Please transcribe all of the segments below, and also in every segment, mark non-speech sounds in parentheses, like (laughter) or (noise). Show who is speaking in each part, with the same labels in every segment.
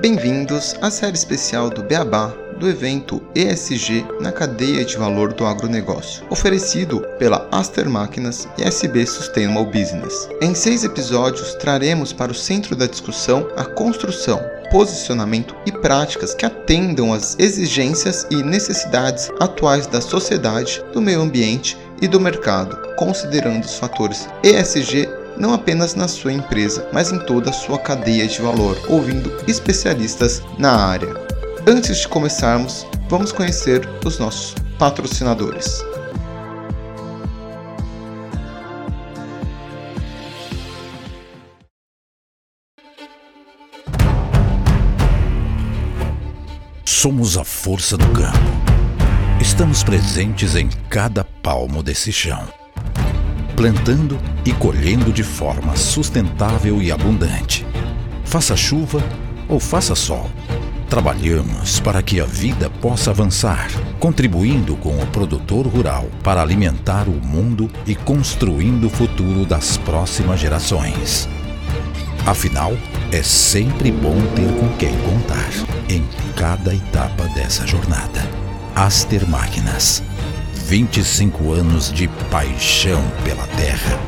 Speaker 1: Bem-vindos à série especial do Beabá do evento ESG na cadeia de valor do agronegócio, oferecido pela Aster Máquinas e SB Sustainable Business. Em seis episódios, traremos para o centro da discussão a construção, posicionamento e práticas que atendam às exigências e necessidades atuais da sociedade, do meio ambiente e do mercado, considerando os fatores ESG não apenas na sua empresa, mas em toda a sua cadeia de valor, ouvindo especialistas na área. Antes de começarmos, vamos conhecer os nossos patrocinadores.
Speaker 2: Somos a força do campo. Estamos presentes em cada palmo desse chão plantando e colhendo de forma sustentável e abundante. Faça chuva ou faça sol. Trabalhamos para que a vida possa avançar, contribuindo com o produtor rural para alimentar o mundo e construindo o futuro das próximas gerações. Afinal, é sempre bom ter com quem contar em cada etapa dessa jornada. Aster Máquinas 25 anos de paixão pela terra.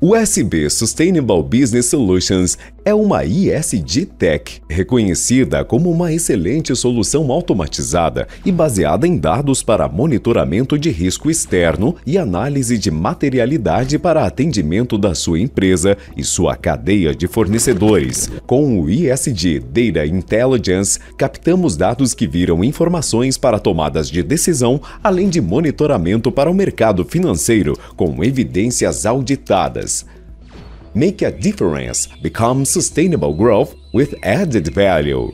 Speaker 3: O SB Sustainable Business Solutions é uma ISD Tech, reconhecida como uma excelente solução automatizada e baseada em dados para monitoramento de risco externo e análise de materialidade para atendimento da sua empresa e sua cadeia de fornecedores. Com o ISD Data Intelligence, captamos dados que viram informações para tomadas de decisão, além de monitoramento para o mercado financeiro, com evidências auditadas. Make a difference. Become sustainable growth with added value.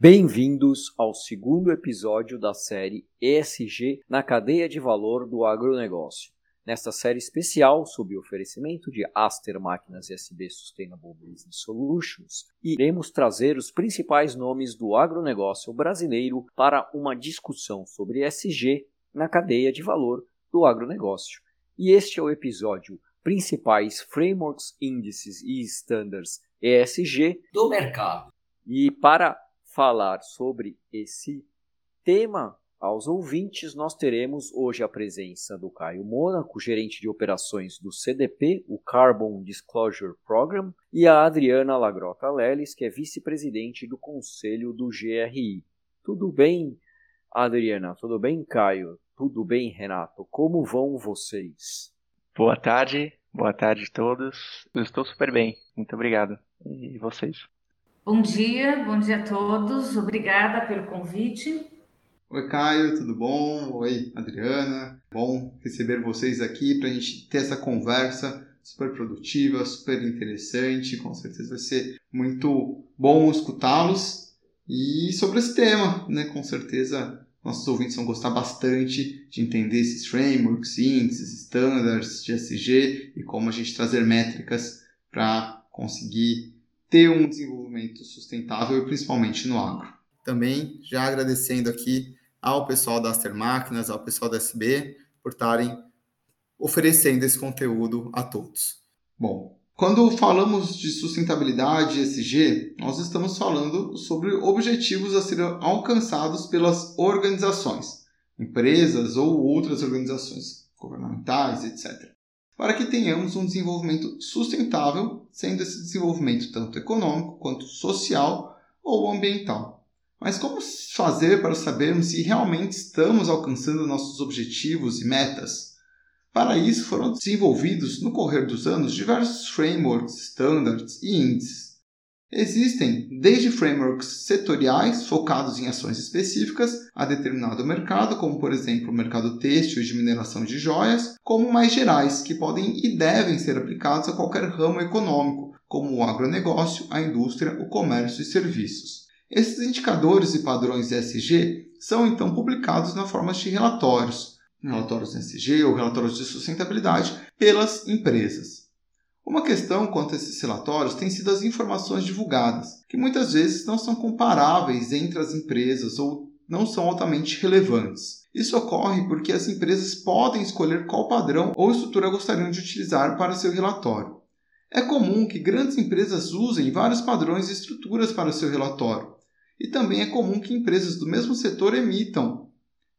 Speaker 4: Bem-vindos ao segundo episódio da série ESG na cadeia de valor do agronegócio. Nesta série especial, sob o oferecimento de Aster Máquinas SB Sustainable Business Solutions, iremos trazer os principais nomes do agronegócio brasileiro para uma discussão sobre ESG na cadeia de valor do agronegócio. E este é o episódio Principais Frameworks, Índices e Standards ESG do mercado. E para falar sobre esse tema aos ouvintes, nós teremos hoje a presença do Caio Mônaco, gerente de operações do CDP, o Carbon Disclosure Program, e a Adriana Lagrota Leles, que é vice-presidente do conselho do GRI. Tudo bem, Adriana? Tudo bem, Caio? Tudo bem, Renato? Como vão vocês?
Speaker 5: Boa tarde, boa tarde a todos. Eu estou super bem, muito obrigado. E vocês?
Speaker 6: Bom dia, bom dia a todos. Obrigada pelo convite.
Speaker 1: Oi, Caio, tudo bom? Oi, Adriana. Bom receber vocês aqui para a gente ter essa conversa super produtiva, super interessante. Com certeza vai ser muito bom escutá-los. E sobre esse tema, né? Com certeza nossos ouvintes vão gostar bastante de entender esses frameworks, índices, standards de SG e como a gente trazer métricas para conseguir ter um desenvolvimento sustentável, principalmente no agro. Também já agradecendo aqui ao pessoal da Aster Máquinas, ao pessoal da SB, por estarem oferecendo esse conteúdo a todos. Bom, quando falamos de sustentabilidade ESG, nós estamos falando sobre objetivos a serem alcançados pelas organizações, empresas ou outras organizações governamentais, etc. Para que tenhamos um desenvolvimento sustentável, sendo esse desenvolvimento tanto econômico quanto social ou ambiental. Mas como fazer para sabermos se realmente estamos alcançando nossos objetivos e metas? Para isso, foram desenvolvidos no correr dos anos diversos frameworks, standards e índices. Existem desde frameworks setoriais focados em ações específicas a determinado mercado, como por exemplo o mercado têxtil e de mineração de joias, como mais gerais, que podem e devem ser aplicados a qualquer ramo econômico, como o agronegócio, a indústria, o comércio e serviços. Esses indicadores e padrões ESG são então publicados na forma de relatórios, relatórios NSG ou relatórios de sustentabilidade pelas empresas. Uma questão quanto a esses relatórios tem sido as informações divulgadas, que muitas vezes não são comparáveis entre as empresas ou não são altamente relevantes. Isso ocorre porque as empresas podem escolher qual padrão ou estrutura gostariam de utilizar para seu relatório. É comum que grandes empresas usem vários padrões e estruturas para seu relatório, e também é comum que empresas do mesmo setor emitam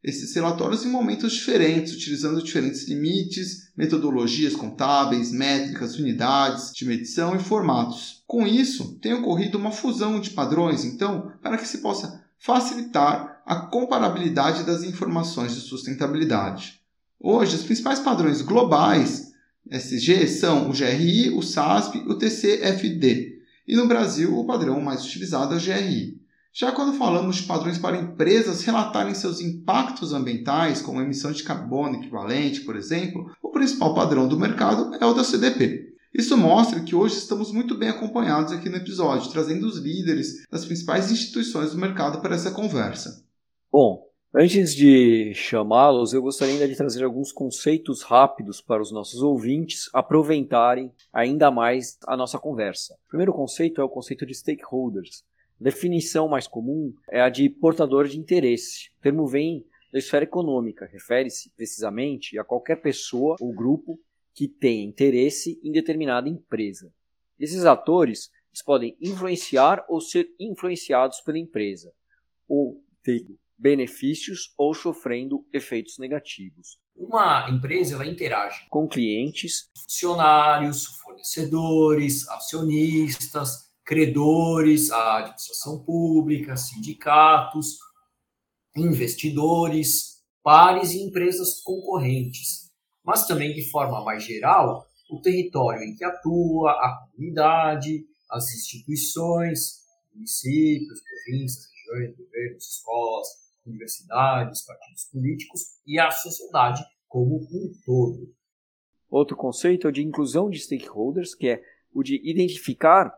Speaker 1: esses relatórios em momentos diferentes, utilizando diferentes limites, metodologias contábeis, métricas, unidades de medição e formatos. Com isso, tem ocorrido uma fusão de padrões, então, para que se possa facilitar a comparabilidade das informações de sustentabilidade. Hoje, os principais padrões globais SG são o GRI, o SASP e o TCFD. E no Brasil, o padrão mais utilizado é o GRI. Já quando falamos de padrões para empresas relatarem seus impactos ambientais, como emissão de carbono equivalente, por exemplo, o principal padrão do mercado é o da CDP. Isso mostra que hoje estamos muito bem acompanhados aqui no episódio, trazendo os líderes das principais instituições do mercado para essa conversa.
Speaker 4: Bom, antes de chamá-los, eu gostaria ainda de trazer alguns conceitos rápidos para os nossos ouvintes aproveitarem ainda mais a nossa conversa. O primeiro conceito é o conceito de stakeholders definição mais comum é a de portador de interesse. O termo vem da esfera econômica, refere-se precisamente a qualquer pessoa ou grupo que tenha interesse em determinada empresa. Esses atores podem influenciar ou ser influenciados pela empresa, ou tendo benefícios ou sofrendo efeitos negativos.
Speaker 7: Uma empresa ela interage
Speaker 4: com clientes,
Speaker 7: funcionários, fornecedores, acionistas, credores, a administração pública, sindicatos, investidores, pares e empresas concorrentes, mas também de forma mais geral, o território em que atua, a comunidade, as instituições, municípios, províncias, regiões, governos, escolas, universidades, partidos políticos e a sociedade como um todo.
Speaker 4: Outro conceito é o de inclusão de stakeholders, que é o de identificar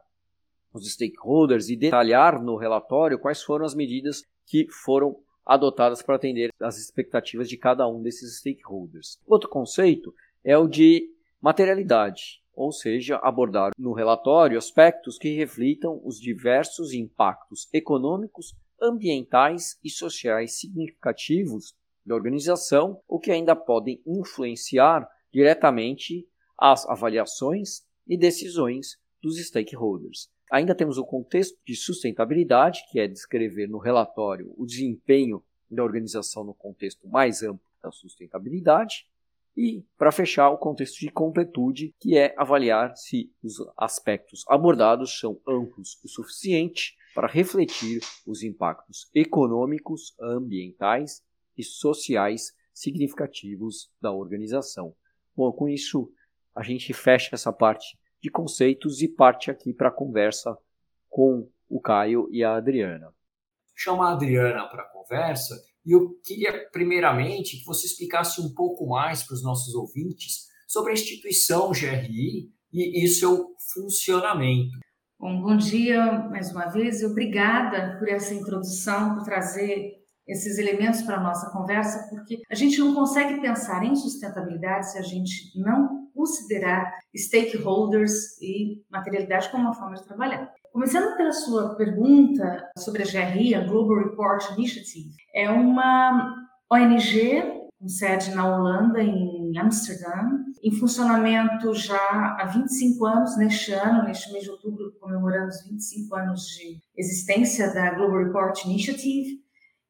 Speaker 4: os stakeholders e detalhar no relatório quais foram as medidas que foram adotadas para atender às expectativas de cada um desses stakeholders. Outro conceito é o de materialidade, ou seja, abordar no relatório aspectos que reflitam os diversos impactos econômicos, ambientais e sociais significativos da organização, o que ainda podem influenciar diretamente as avaliações e decisões dos stakeholders. Ainda temos o contexto de sustentabilidade, que é descrever no relatório o desempenho da organização no contexto mais amplo da sustentabilidade. E, para fechar, o contexto de completude, que é avaliar se os aspectos abordados são amplos o suficiente para refletir os impactos econômicos, ambientais e sociais significativos da organização. Bom, com isso, a gente fecha essa parte de conceitos e parte aqui para a conversa com o Caio e a Adriana.
Speaker 7: Chamar a Adriana para a conversa e eu queria, primeiramente, que você explicasse um pouco mais para os nossos ouvintes sobre a instituição GRI e, e seu funcionamento.
Speaker 6: Bom, bom dia mais uma vez e obrigada por essa introdução, por trazer esses elementos para a nossa conversa, porque a gente não consegue pensar em sustentabilidade se a gente não considerar stakeholders e materialidade como uma forma de trabalhar. Começando pela sua pergunta sobre a GRI, a Global Report Initiative, é uma ONG com sede na Holanda, em Amsterdã, em funcionamento já há 25 anos, neste ano, neste mês de outubro, comemoramos 25 anos de existência da Global Report Initiative,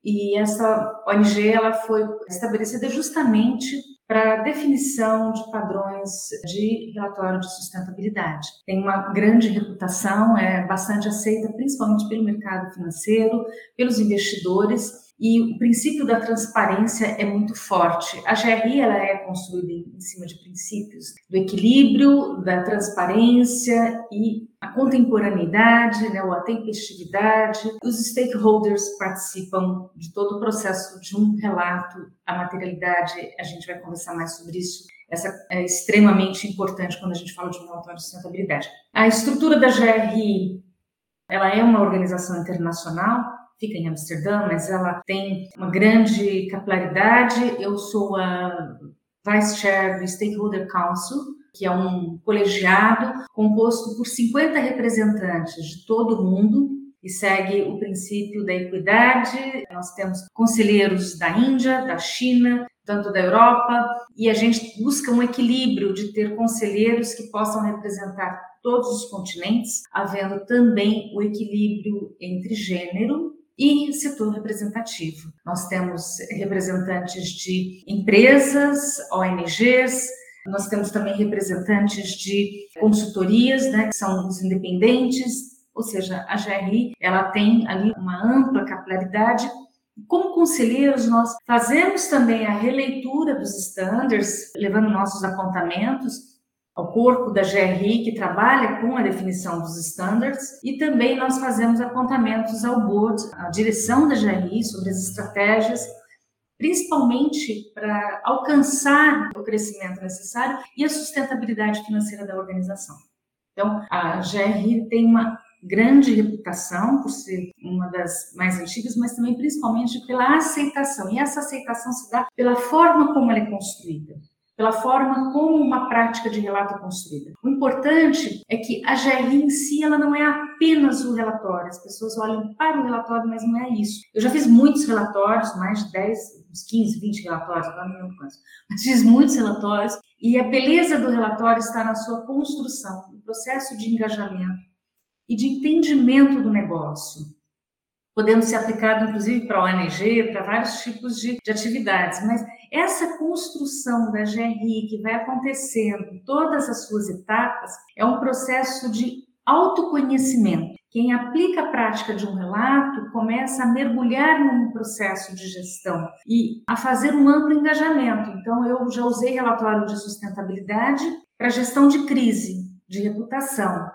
Speaker 6: e essa ONG ela foi estabelecida justamente para definição de padrões de relatório de sustentabilidade. Tem uma grande reputação, é bastante aceita, principalmente pelo mercado financeiro, pelos investidores e o princípio da transparência é muito forte. A GRI ela é construída em cima de princípios do equilíbrio, da transparência e a contemporaneidade, né, ou a tempestividade. Os stakeholders participam de todo o processo de um relato. A materialidade, a gente vai conversar mais sobre isso. Essa é extremamente importante quando a gente fala de um relatório de sustentabilidade. A estrutura da GRI, ela é uma organização internacional fica em Amsterdã, mas ela tem uma grande capilaridade. Eu sou a Vice Chair do Stakeholder Council, que é um colegiado composto por 50 representantes de todo o mundo e segue o princípio da equidade. Nós temos conselheiros da Índia, da China, tanto da Europa, e a gente busca um equilíbrio de ter conselheiros que possam representar todos os continentes, havendo também o equilíbrio entre gênero e setor representativo. Nós temos representantes de empresas, ONGs, nós temos também representantes de consultorias, né, que são os independentes, ou seja, a GRI, ela tem ali uma ampla capilaridade. Como conselheiros, nós fazemos também a releitura dos standards, levando nossos apontamentos ao corpo da GRI, que trabalha com a definição dos standards, e também nós fazemos apontamentos ao board, à direção da GRI, sobre as estratégias, principalmente para alcançar o crescimento necessário e a sustentabilidade financeira da organização. Então, a GRI tem uma grande reputação por ser uma das mais antigas, mas também principalmente pela aceitação. E essa aceitação se dá pela forma como ela é construída pela forma como uma prática de relato é construída. O importante é que a GRI em si ela não é apenas o relatório. As pessoas olham para o relatório, mas não é isso. Eu já fiz muitos relatórios, mais de 10, uns 15, 20 relatórios, agora não lembro quantos, mas fiz muitos relatórios, e a beleza do relatório está na sua construção, no processo de engajamento e de entendimento do negócio podendo ser aplicado inclusive para ONG, para vários tipos de, de, atividades. Mas essa construção da GRI que vai acontecendo todas as suas etapas é um processo de autoconhecimento. Quem aplica a prática de um relato começa a mergulhar num processo de gestão e a fazer um amplo engajamento. Então, eu já usei relatório de sustentabilidade para gestão de crise, de reputação.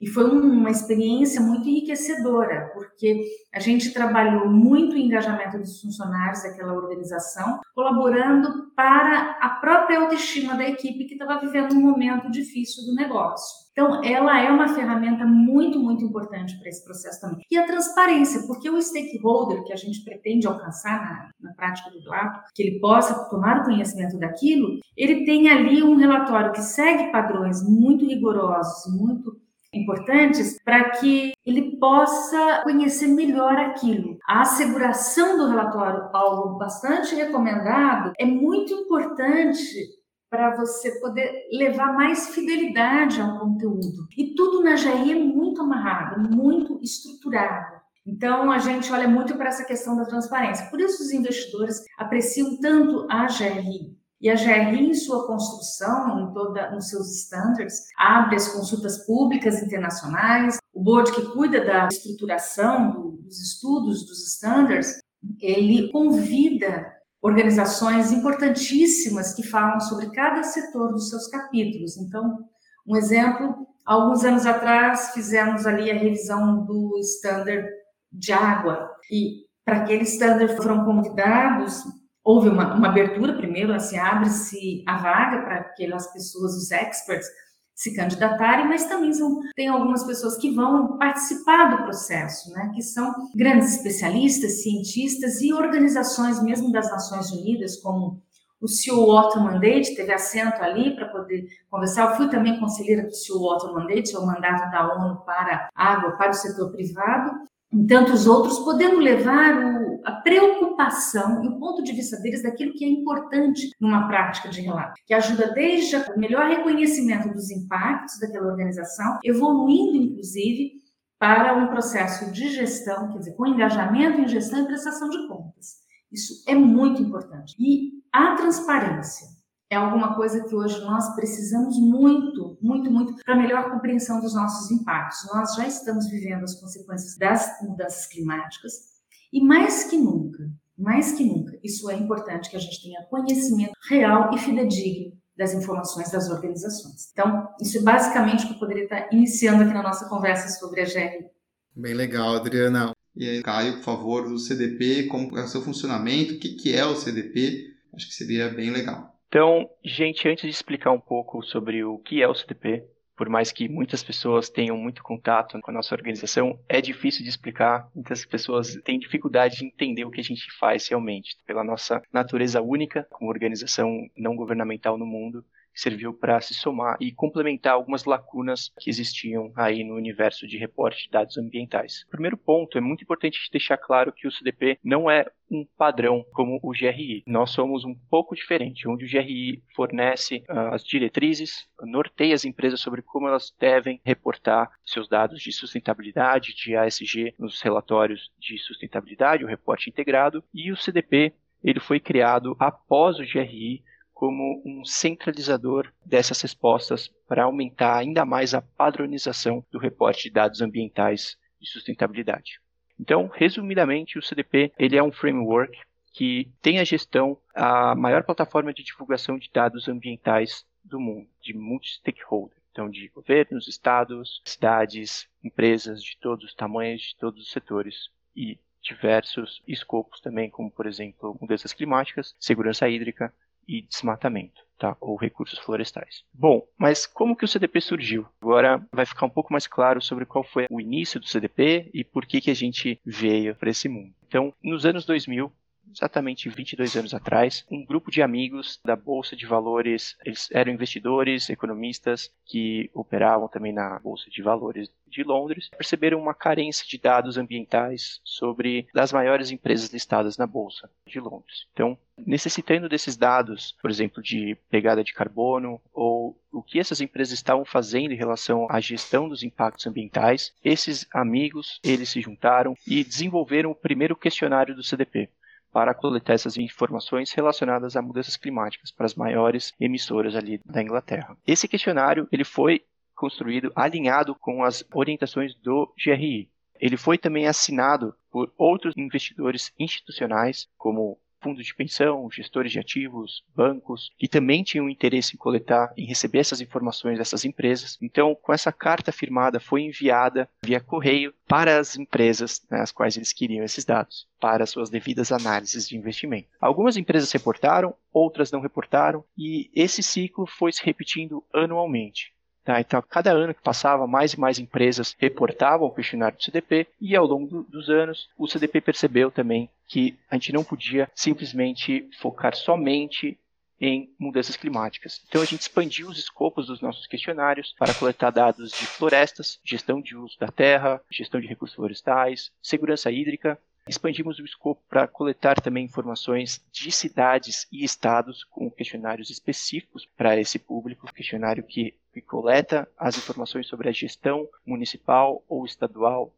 Speaker 6: E foi uma experiência muito enriquecedora, porque a gente trabalhou muito o engajamento dos funcionários daquela organização, colaborando para a própria autoestima da equipe que estava vivendo um momento difícil do negócio. Então, ela é uma ferramenta muito, muito importante para esse processo também. E a transparência, porque o stakeholder que a gente pretende alcançar na, na prática do relato, que ele possa tomar conhecimento daquilo, ele tem ali um relatório que segue padrões muito rigorosos, muito importantes para que ele possa conhecer melhor aquilo. A asseguração do relatório, algo bastante recomendado, é muito importante para você poder levar mais fidelidade ao conteúdo. E tudo na GRI é muito amarrado, muito estruturado. Então, a gente olha muito para essa questão da transparência. Por isso, os investidores apreciam tanto a GRI. E a GRI, em sua construção, em toda, nos seus standards, abre as consultas públicas internacionais. O board que cuida da estruturação dos estudos dos standards, ele convida organizações importantíssimas que falam sobre cada setor dos seus capítulos. Então, um exemplo, alguns anos atrás fizemos ali a revisão do standard de água e para aquele standard foram convidados houve uma, uma abertura primeiro, assim, abre-se a vaga para aquelas pessoas, os experts, se candidatarem, mas também são, tem algumas pessoas que vão participar do processo, né, que são grandes especialistas, cientistas e organizações mesmo das Nações Unidas, como o CEO Otto Mandate teve assento ali para poder conversar. Eu fui também conselheira do CEO Otto Mandate, é o mandato da ONU para água para o setor privado, e tantos outros, podendo levar o, a preocupação e o ponto de vista deles daquilo que é importante numa prática de relato, que ajuda desde o melhor reconhecimento dos impactos daquela organização, evoluindo, inclusive, para um processo de gestão, quer dizer, com engajamento em gestão e prestação de contas. Isso é muito importante. E a transparência é alguma coisa que hoje nós precisamos muito, muito, muito para melhor compreensão dos nossos impactos. Nós já estamos vivendo as consequências das mudanças climáticas e mais que nunca, mais que nunca, isso é importante que a gente tenha conhecimento real e fidedigno das informações das organizações. Então, isso é basicamente o que eu poderia estar iniciando aqui na nossa conversa sobre a GR.
Speaker 1: Bem legal, Adriana. E aí, Caio, por favor, do CDP, como é o seu funcionamento, o que, que é o CDP? Acho que seria bem legal.
Speaker 5: Então, gente, antes de explicar um pouco sobre o que é o CDP, por mais que muitas pessoas tenham muito contato com a nossa organização, é difícil de explicar. Muitas pessoas têm dificuldade de entender o que a gente faz realmente, pela nossa natureza única como organização não governamental no mundo. Que serviu para se somar e complementar algumas lacunas que existiam aí no universo de reporte de dados ambientais. Primeiro ponto é muito importante deixar claro que o CDP não é um padrão como o GRI. Nós somos um pouco diferente, onde o GRI fornece uh, as diretrizes, norteia as empresas sobre como elas devem reportar seus dados de sustentabilidade, de ASG nos relatórios de sustentabilidade, o reporte integrado, e o CDP ele foi criado após o GRI como um centralizador dessas respostas para aumentar ainda mais a padronização do reporte de dados ambientais de sustentabilidade. Então, resumidamente, o CDP ele é um framework que tem a gestão a maior plataforma de divulgação de dados ambientais do mundo, de multi-stakeholder. Então, de governos, estados, cidades, empresas de todos os tamanhos, de todos os setores e diversos escopos também, como, por exemplo, mudanças climáticas, segurança hídrica, e desmatamento, tá? Ou recursos florestais. Bom, mas como que o CDP surgiu? Agora vai ficar um pouco mais claro sobre qual foi o início do CDP e por que que a gente veio para esse mundo. Então, nos anos 2000, exatamente 22 anos atrás, um grupo de amigos da Bolsa de Valores, eles eram investidores, economistas que operavam também na Bolsa de Valores de Londres, perceberam uma carência de dados ambientais sobre as maiores empresas listadas na Bolsa de Londres. Então, necessitando desses dados, por exemplo, de pegada de carbono ou o que essas empresas estavam fazendo em relação à gestão dos impactos ambientais, esses amigos, eles se juntaram e desenvolveram o primeiro questionário do CDP para coletar essas informações relacionadas a mudanças climáticas para as maiores emissoras ali da Inglaterra. Esse questionário ele foi construído alinhado com as orientações do GRI. Ele foi também assinado por outros investidores institucionais, como fundos de pensão, gestores de ativos, bancos, que também tinham interesse em coletar, em receber essas informações dessas empresas. Então, com essa carta firmada, foi enviada via correio para as empresas né, as quais eles queriam esses dados, para suas devidas análises de investimento. Algumas empresas reportaram, outras não reportaram, e esse ciclo foi se repetindo anualmente. Tá? Então, cada ano que passava, mais e mais empresas reportavam o questionário do CDP e ao longo do, dos anos, o CDP percebeu também que a gente não podia simplesmente focar somente em mudanças climáticas. Então a gente expandiu os escopos dos nossos questionários para coletar dados de florestas, gestão de uso da terra, gestão de recursos florestais, segurança hídrica. Expandimos o escopo para coletar também informações de cidades e estados com questionários específicos para esse público, questionário que que coleta as informações sobre a gestão municipal ou estadual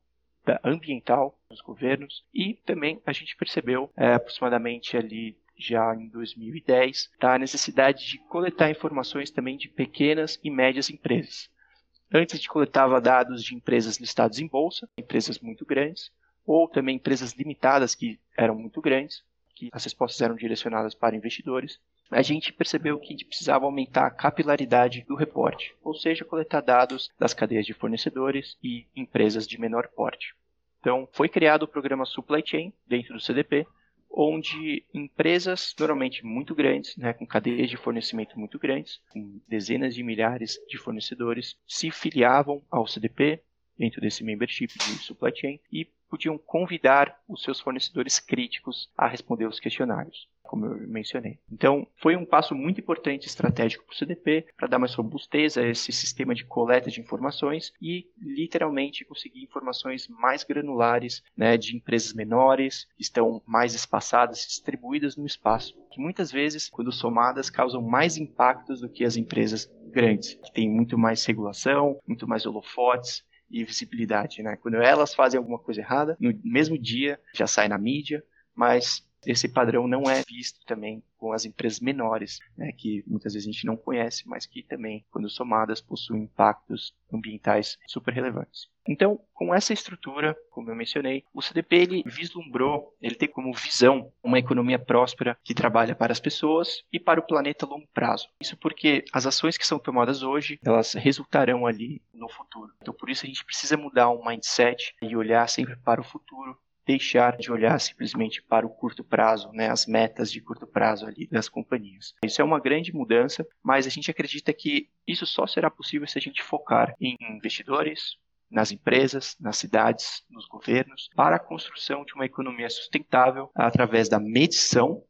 Speaker 5: ambiental dos governos e também a gente percebeu é, aproximadamente ali já em 2010 tá, a necessidade de coletar informações também de pequenas e médias empresas. Antes a gente coletava dados de empresas listadas em bolsa, empresas muito grandes, ou também empresas limitadas que eram muito grandes, que as respostas eram direcionadas para investidores a gente percebeu que a gente precisava aumentar a capilaridade do reporte, ou seja, coletar dados das cadeias de fornecedores e empresas de menor porte. Então, foi criado o programa Supply Chain dentro do CDP, onde empresas normalmente muito grandes, né, com cadeias de fornecimento muito grandes, com dezenas de milhares de fornecedores, se filiavam ao CDP dentro desse membership de supply chain e podiam convidar os seus fornecedores críticos a responder os questionários como eu mencionei. Então, foi um passo muito importante estratégico para o CDP para dar mais robustez a esse sistema de coleta de informações e, literalmente, conseguir informações mais granulares né, de empresas menores, que estão mais espaçadas, distribuídas no espaço, que muitas vezes, quando somadas, causam mais impactos do que as empresas grandes, que têm muito mais regulação, muito mais holofotes, e visibilidade, né? Quando elas fazem alguma coisa errada, no mesmo dia já sai na mídia, mas esse padrão não é visto também com as empresas menores, né, que muitas vezes a gente não conhece, mas que também, quando somadas, possuem impactos ambientais super relevantes. Então, com essa estrutura, como eu mencionei, o CDP ele vislumbrou, ele tem como visão uma economia próspera que trabalha para as pessoas e para o planeta a longo prazo. Isso porque as ações que são tomadas hoje, elas resultarão ali no futuro. Então, por isso a gente precisa mudar o mindset e olhar sempre para o futuro deixar de olhar simplesmente para o curto prazo, né, as metas de curto prazo ali das companhias. Isso é uma grande mudança, mas a gente acredita que isso só será possível se a gente focar em investidores, nas empresas, nas cidades, nos governos, para a construção de uma economia sustentável através da medição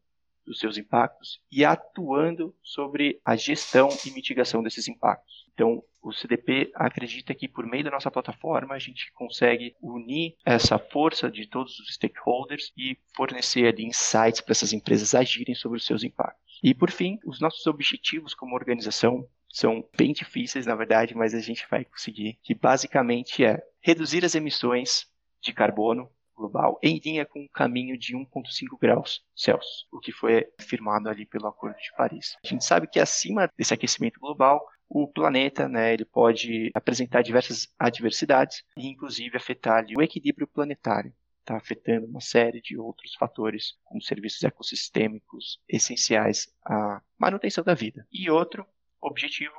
Speaker 5: dos seus impactos e atuando sobre a gestão e mitigação desses impactos. Então, o CDP acredita que por meio da nossa plataforma a gente consegue unir essa força de todos os stakeholders e fornecer ali insights para essas empresas agirem sobre os seus impactos. E por fim, os nossos objetivos como organização são bem difíceis, na verdade, mas a gente vai conseguir, que basicamente é reduzir as emissões de carbono global em linha com o caminho de 1,5 graus Celsius, o que foi afirmado ali pelo Acordo de Paris. A gente sabe que acima desse aquecimento global, o planeta né, ele pode apresentar diversas adversidades e inclusive afetar ali, o equilíbrio planetário. Está afetando uma série de outros fatores, como serviços ecossistêmicos essenciais à manutenção da vida. E outro objetivo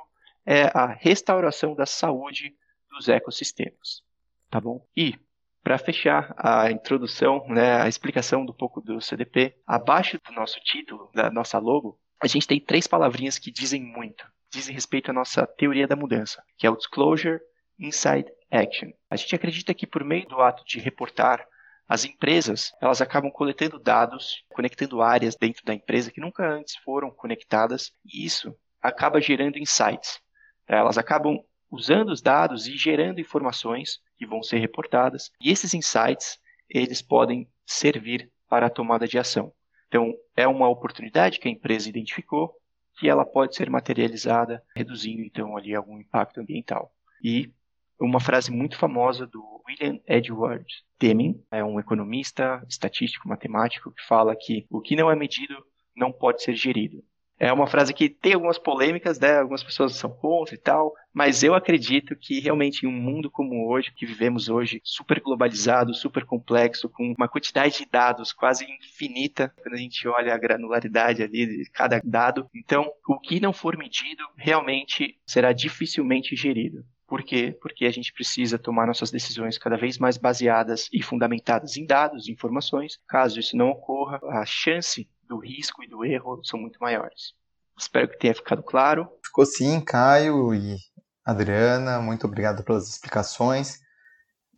Speaker 5: é a restauração da saúde dos ecossistemas. Tá bom? E para fechar a introdução, né, a explicação do pouco do CDP, abaixo do nosso título, da nossa logo, a gente tem três palavrinhas que dizem muito. Dizem respeito à nossa teoria da mudança, que é o Disclosure, Insight, Action. A gente acredita que por meio do ato de reportar, as empresas elas acabam coletando dados, conectando áreas dentro da empresa que nunca antes foram conectadas, e isso acaba gerando insights. Elas acabam usando os dados e gerando informações que vão ser reportadas, e esses insights, eles podem servir para a tomada de ação. Então, é uma oportunidade que a empresa identificou que ela pode ser materializada, reduzindo então ali algum impacto ambiental. E uma frase muito famosa do William Edward Deming, é um economista, estatístico, matemático, que fala que o que não é medido não pode ser gerido. É uma frase que tem algumas polêmicas, né? Algumas pessoas são contra e tal, mas eu acredito que realmente em um mundo como hoje, que vivemos hoje, super globalizado, super complexo, com uma quantidade de dados quase infinita, quando a gente olha a granularidade ali de cada dado, então o que não for medido realmente será dificilmente gerido. Por quê? Porque a gente precisa tomar nossas decisões cada vez mais baseadas e fundamentadas em dados, informações. Caso isso não ocorra, a chance do risco e do erro são muito maiores. Espero que tenha ficado claro.
Speaker 1: Ficou sim, Caio e Adriana, muito obrigado pelas explicações.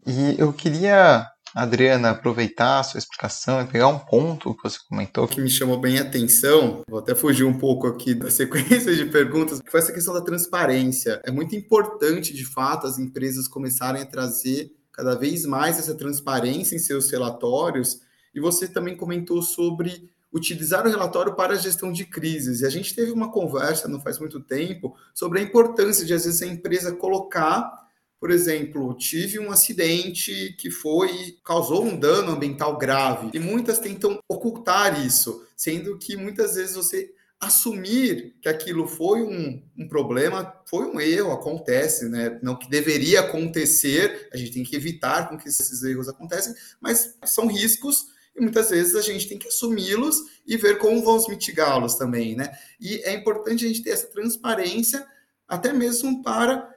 Speaker 1: E eu queria, Adriana, aproveitar a sua explicação e pegar um ponto que você comentou que me chamou bem a atenção. Vou até fugir um pouco aqui da (laughs) sequência de perguntas, que foi essa questão da transparência. É muito importante, de fato, as empresas começarem a trazer cada vez mais essa transparência em seus relatórios. E você também comentou sobre utilizar o relatório para a gestão de crises. E a gente teve uma conversa não faz muito tempo sobre a importância de, às vezes, a empresa colocar, por exemplo, tive um acidente que foi causou um dano ambiental grave. E muitas tentam ocultar isso, sendo que muitas vezes você assumir que aquilo foi um, um, problema, foi um erro, acontece, né? Não que deveria acontecer, a gente tem que evitar com que esses erros acontecem, mas são riscos e muitas vezes a gente tem que assumi-los e ver como vamos mitigá-los também, né? E é importante a gente ter essa transparência, até mesmo para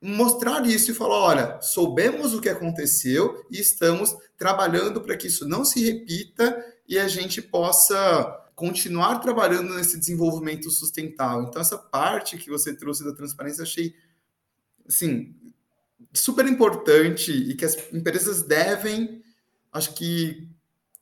Speaker 1: mostrar isso e falar, olha, soubemos o que aconteceu e estamos trabalhando para que isso não se repita e a gente possa continuar trabalhando nesse desenvolvimento sustentável. Então essa parte que você trouxe da transparência, achei assim, super importante e que as empresas devem, acho que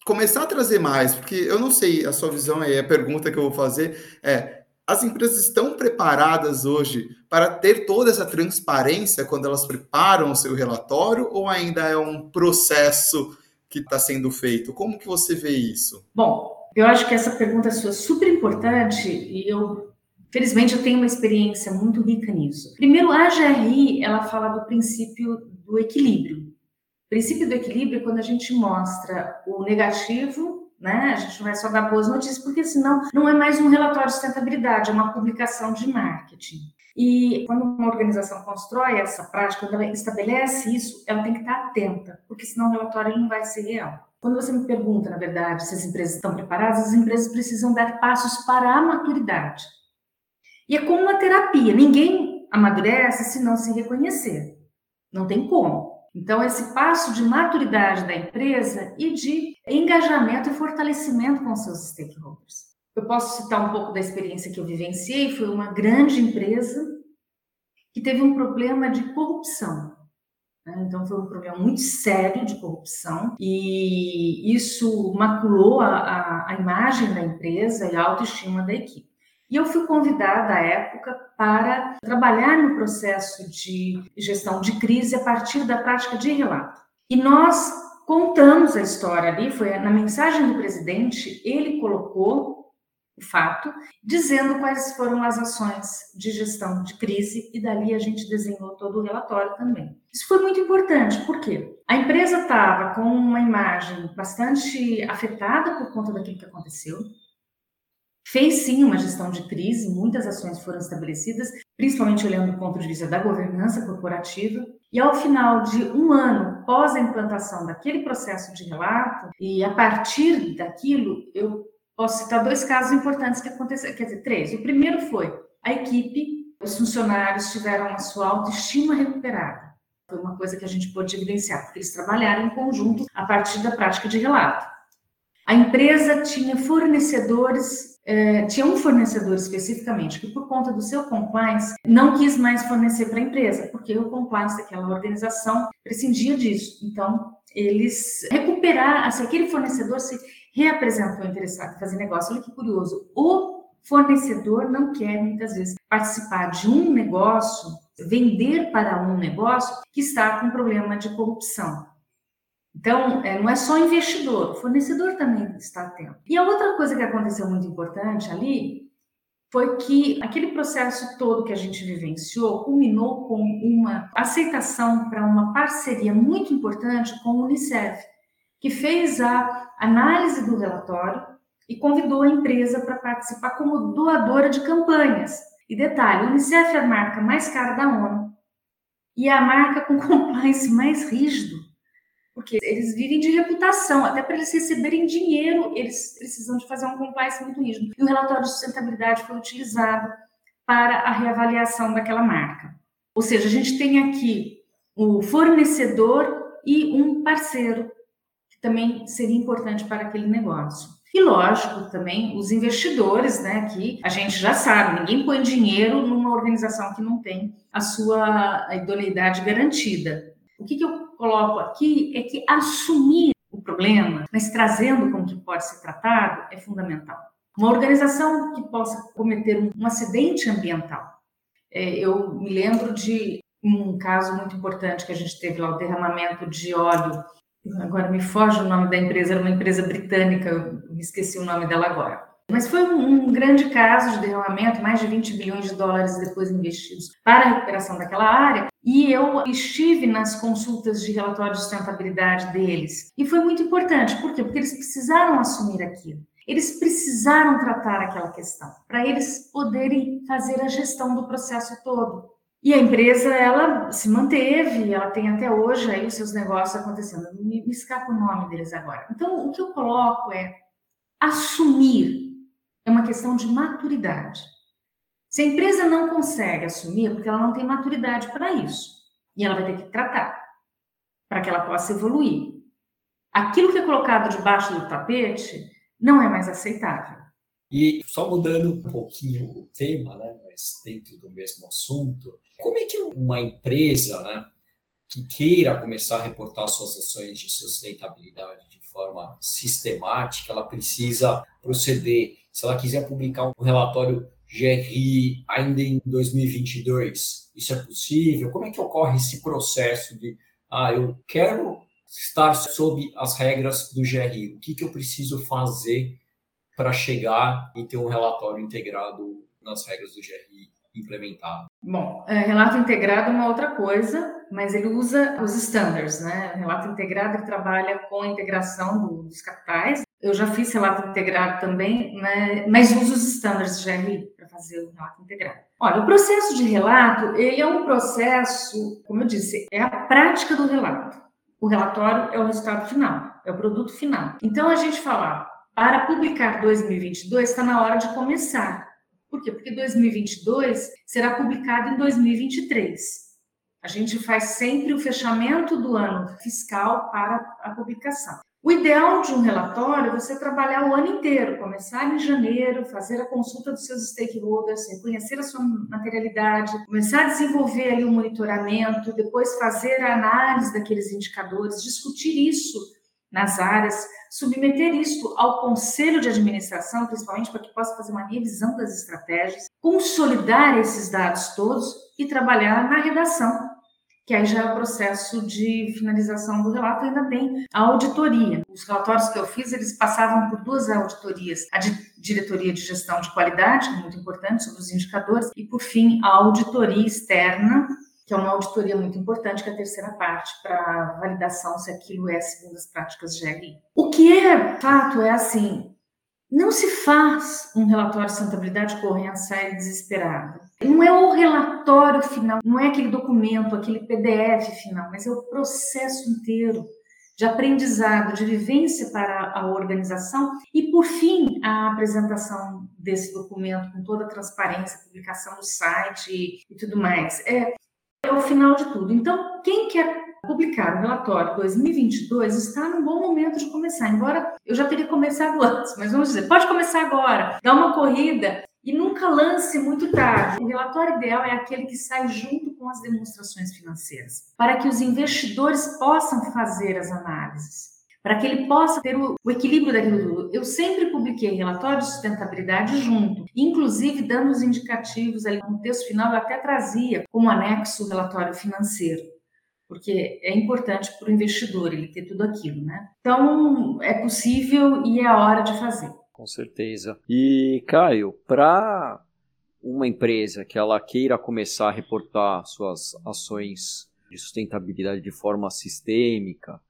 Speaker 1: começar a trazer mais, porque eu não sei, a sua visão aí, a pergunta que eu vou fazer é: as empresas estão preparadas hoje para ter toda essa transparência quando elas preparam o seu relatório ou ainda é um processo que está sendo feito? Como que você vê isso?
Speaker 6: Bom, eu acho que essa pergunta sua é super importante e eu Felizmente, eu tenho uma experiência muito rica nisso. Primeiro, a GRI, ela fala do princípio do equilíbrio princípio do equilíbrio é quando a gente mostra o negativo, né? A gente não vai só dar boas notícias, porque senão não é mais um relatório de sustentabilidade, é uma publicação de marketing. E quando uma organização constrói essa prática, quando ela estabelece isso, ela tem que estar atenta, porque senão o relatório não vai ser real. Quando você me pergunta, na verdade, se as empresas estão preparadas, as empresas precisam dar passos para a maturidade. E é como uma terapia, ninguém amadurece se não se reconhecer. Não tem como. Então, esse passo de maturidade da empresa e de engajamento e fortalecimento com seus stakeholders. Eu posso citar um pouco da experiência que eu vivenciei, foi uma grande empresa que teve um problema de corrupção. Né? Então, foi um problema muito sério de corrupção e isso maculou a, a, a imagem da empresa e a autoestima da equipe. E eu fui convidada à época para trabalhar no processo de gestão de crise a partir da prática de relato. E nós contamos a história ali, foi na mensagem do presidente, ele colocou o fato, dizendo quais foram as ações de gestão de crise e dali a gente desenhou todo o relatório também. Isso foi muito importante, porque a empresa estava com uma imagem bastante afetada por conta daquilo que aconteceu. Fez sim uma gestão de crise, muitas ações foram estabelecidas, principalmente olhando do ponto de vista da governança corporativa. E ao final de um ano pós a implantação daquele processo de relato, e a partir daquilo, eu Posso citar dois casos importantes que aconteceram, quer dizer, três. O primeiro foi a equipe, os funcionários tiveram a sua autoestima recuperada. Foi uma coisa que a gente pôde evidenciar, porque eles trabalharam em conjunto a partir da prática de relato. A empresa tinha fornecedores, eh, tinha um fornecedor especificamente que, por conta do seu compliance, não quis mais fornecer para a empresa, porque o compliance daquela organização prescindia disso. Então, eles recuperaram, se aquele fornecedor se reapresentou interessado em fazer negócio. Olha que curioso. O fornecedor não quer, muitas vezes, participar de um negócio, vender para um negócio que está com problema de corrupção. Então, é, não é só investidor, o fornecedor também está atento. E a outra coisa que aconteceu muito importante ali foi que aquele processo todo que a gente vivenciou culminou com uma aceitação para uma parceria muito importante com o Unicef que fez a análise do relatório e convidou a empresa para participar como doadora de campanhas. E detalhe, o Unicef é a marca mais cara da ONU e é a marca com (laughs) compliance mais rígido, porque eles vivem de reputação, até para eles receberem dinheiro, eles precisam de fazer um compliance muito rígido. E o relatório de sustentabilidade foi utilizado para a reavaliação daquela marca. Ou seja, a gente tem aqui o fornecedor e um parceiro também seria importante para aquele negócio. E lógico, também os investidores, né, que a gente já sabe, ninguém põe dinheiro numa organização que não tem a sua idoneidade garantida. O que, que eu coloco aqui é que assumir o problema, mas trazendo como que pode ser tratado, é fundamental. Uma organização que possa cometer um, acidente ambiental. É, eu me lembro de um caso muito importante que a gente teve lá, o derramamento de óleo agora me foge o nome da empresa, era uma empresa britânica, me esqueci o nome dela agora. Mas foi um, grande caso de derramamento, mais de 20 bilhões de dólares depois investidos para a recuperação daquela área. E eu estive nas consultas de relatório de sustentabilidade deles. E foi muito importante, por quê? Porque eles precisaram assumir aquilo. Eles precisaram tratar aquela questão, para eles poderem fazer a gestão do processo todo. E a empresa, ela se manteve, ela tem até hoje aí os seus negócios acontecendo. Me, me escapa o nome deles agora. Então, o que eu coloco é assumir é uma questão de maturidade. Se a empresa não consegue assumir, é porque ela não tem maturidade para isso. E ela vai ter que tratar para que ela possa evoluir. Aquilo que é colocado debaixo do tapete não é mais aceitável.
Speaker 7: E só mudando um pouquinho o tema, né, mas dentro do mesmo assunto, como é que uma empresa, né, que queira começar a reportar suas ações de sustentabilidade de forma sistemática, ela precisa proceder. Se ela quiser publicar um relatório GRI ainda em 2022, isso é possível? Como é que ocorre esse processo de, ah, eu quero estar sob as regras do GRI, o que, que eu preciso fazer para chegar e ter um relatório integrado nas regras do GRI implementado?
Speaker 6: Bom, é, relato integrado é uma outra coisa, mas ele usa os standards, né? O relato integrado ele trabalha com a integração do, dos capitais. Eu já fiz relato integrado também, né? mas uso os standards GRI para fazer o relato integrado. Olha, o processo de relato, ele é um processo, como eu disse, é a prática do relato. O relatório é o resultado final, é o produto final. Então, a gente falar, para publicar 2022, está na hora de começar. Por quê? Porque 2022 será publicado em 2023. A gente faz sempre o fechamento do ano fiscal para a publicação. O ideal de um relatório é você trabalhar o ano inteiro, começar em janeiro, fazer a consulta dos seus stakeholders, reconhecer a sua materialidade, começar a desenvolver ali o um monitoramento, depois fazer a análise daqueles indicadores, discutir isso nas áreas, submeter isso ao conselho de administração, principalmente para que possa fazer uma revisão das estratégias, consolidar esses dados todos e trabalhar na redação que aí já é o processo de finalização do relato, ainda bem a auditoria. Os relatórios que eu fiz, eles passavam por duas auditorias, a de diretoria de gestão de qualidade, é muito importante, sobre os indicadores, e por fim, a auditoria externa, que é uma auditoria muito importante, que é a terceira parte, para validação se aquilo é segundo as práticas GRI. O que é fato é assim, não se faz um relatório de sustentabilidade correndo a sair desesperado. Não é o relatório final, não é aquele documento, aquele PDF final, mas é o processo inteiro de aprendizado, de vivência para a organização e, por fim, a apresentação desse documento com toda a transparência, publicação no site e, e tudo mais. É, é o final de tudo. Então, quem quer publicar o relatório 2022 está num bom momento de começar, embora eu já teria começado (laughs) antes, mas vamos dizer, pode começar agora, dá uma corrida e nunca lance muito tarde. O relatório ideal é aquele que sai junto com as demonstrações financeiras, para que os investidores possam fazer as análises para que ele possa ter o, o, equilíbrio daquilo. Eu sempre publiquei relatórios de sustentabilidade junto, inclusive dando os indicativos ali no texto final, eu até trazia como anexo o relatório financeiro porque é importante para o investidor ele ter tudo aquilo, né? Então é possível e é a hora de fazer.
Speaker 4: Com certeza. E Caio, para uma empresa que ela queira começar a reportar suas ações de sustentabilidade de forma sistêmica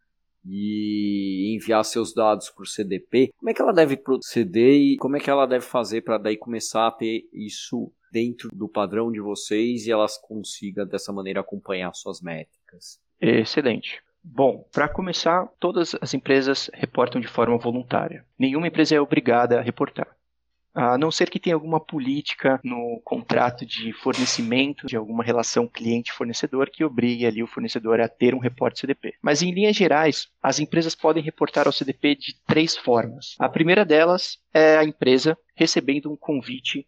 Speaker 4: e enviar seus dados para o CDP, como é que ela deve proceder e como é que ela deve fazer para daí começar a ter isso dentro do padrão de vocês e elas consigam dessa maneira acompanhar suas métricas?
Speaker 5: Excelente. Bom, para começar, todas as empresas reportam de forma voluntária. Nenhuma empresa é obrigada a reportar. A não ser que tenha alguma política no contrato de fornecimento de alguma relação cliente-fornecedor que obrigue ali o fornecedor a ter um reporte CDP. Mas em linhas gerais, as empresas podem reportar ao CDP de três formas. A primeira delas é a empresa recebendo um convite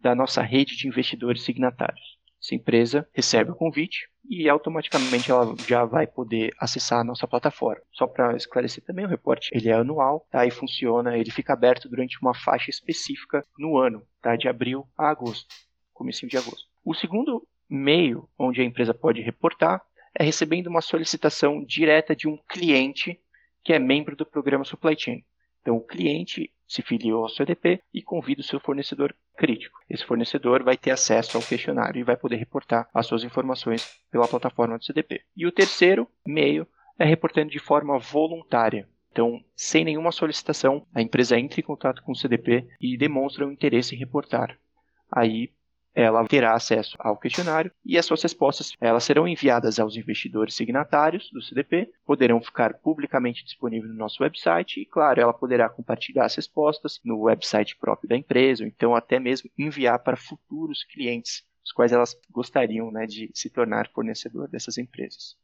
Speaker 5: da nossa rede de investidores signatários. Essa empresa recebe o convite e automaticamente ela já vai poder acessar a nossa plataforma. Só para esclarecer também, o reporte ele é anual, tá? E funciona, ele fica aberto durante uma faixa específica no ano, tá? De abril a agosto, comecinho de agosto. O segundo meio onde a empresa pode reportar é recebendo uma solicitação direta de um cliente que é membro do programa Supply Chain. Então, o cliente se filiou ao CDP e convida o seu fornecedor crítico. Esse fornecedor vai ter acesso ao questionário e vai poder reportar as suas informações pela plataforma do CDP. E o terceiro meio é reportando de forma voluntária. Então, sem nenhuma solicitação, a empresa entra em contato com o CDP e demonstra o interesse em reportar. Aí ela terá acesso ao questionário e as suas respostas elas serão enviadas aos investidores signatários do CDP, poderão ficar publicamente disponíveis no nosso website e, claro, ela poderá compartilhar as respostas no website próprio da empresa, ou então até mesmo enviar para futuros clientes, os quais elas gostariam né, de se tornar fornecedor dessas empresas.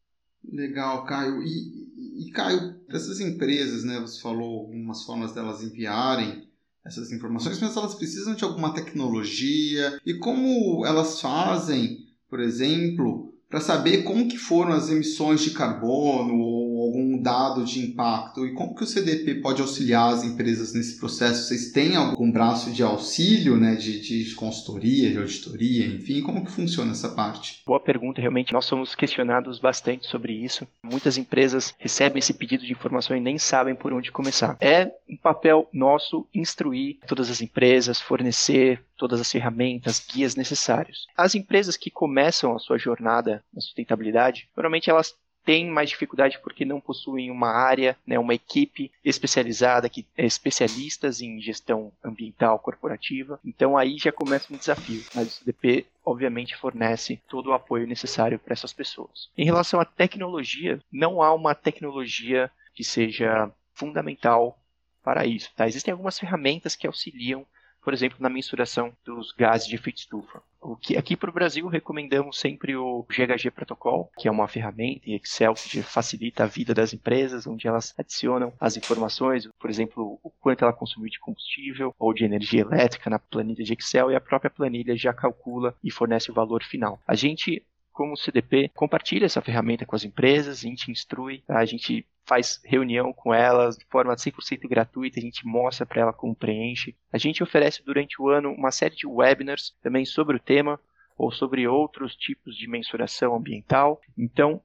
Speaker 1: Legal, Caio. E, e Caio, essas empresas, né, você falou algumas formas delas enviarem essas informações, mas elas precisam de alguma tecnologia. E como elas fazem, por exemplo, para saber como que foram as emissões de carbono ou algum dado de impacto e como que o CDP pode auxiliar as empresas nesse processo? Vocês têm algum braço de auxílio, né, de, de consultoria, de auditoria, enfim, como que funciona essa parte?
Speaker 5: Boa pergunta, realmente nós somos questionados bastante sobre isso. Muitas empresas recebem esse pedido de informação e nem sabem por onde começar. É um papel nosso instruir todas as empresas, fornecer todas as ferramentas, guias necessários. As empresas que começam a sua jornada na sustentabilidade, normalmente elas têm mais dificuldade porque não possuem uma área, né, uma equipe especializada, que é especialistas em gestão ambiental corporativa. Então aí já começa um desafio. Mas o CDP obviamente fornece todo o apoio necessário para essas pessoas. Em relação à tecnologia, não há uma tecnologia que seja fundamental para isso. Tá? Existem algumas ferramentas que auxiliam por exemplo, na mensuração dos gases de efeito estufa. O que aqui para o Brasil recomendamos sempre o GHG Protocol, que é uma ferramenta em Excel que facilita a vida das empresas, onde elas adicionam as informações, por exemplo, o quanto ela consumiu de combustível ou de energia elétrica na planilha de Excel e a própria planilha já calcula e fornece o valor final. A gente como CDP compartilha essa ferramenta com as empresas, a gente instrui, a gente faz reunião com elas de forma 100% gratuita, a gente mostra para ela como preenche. A gente oferece durante o ano uma série de webinars também sobre o tema ou sobre outros tipos de mensuração ambiental. Então,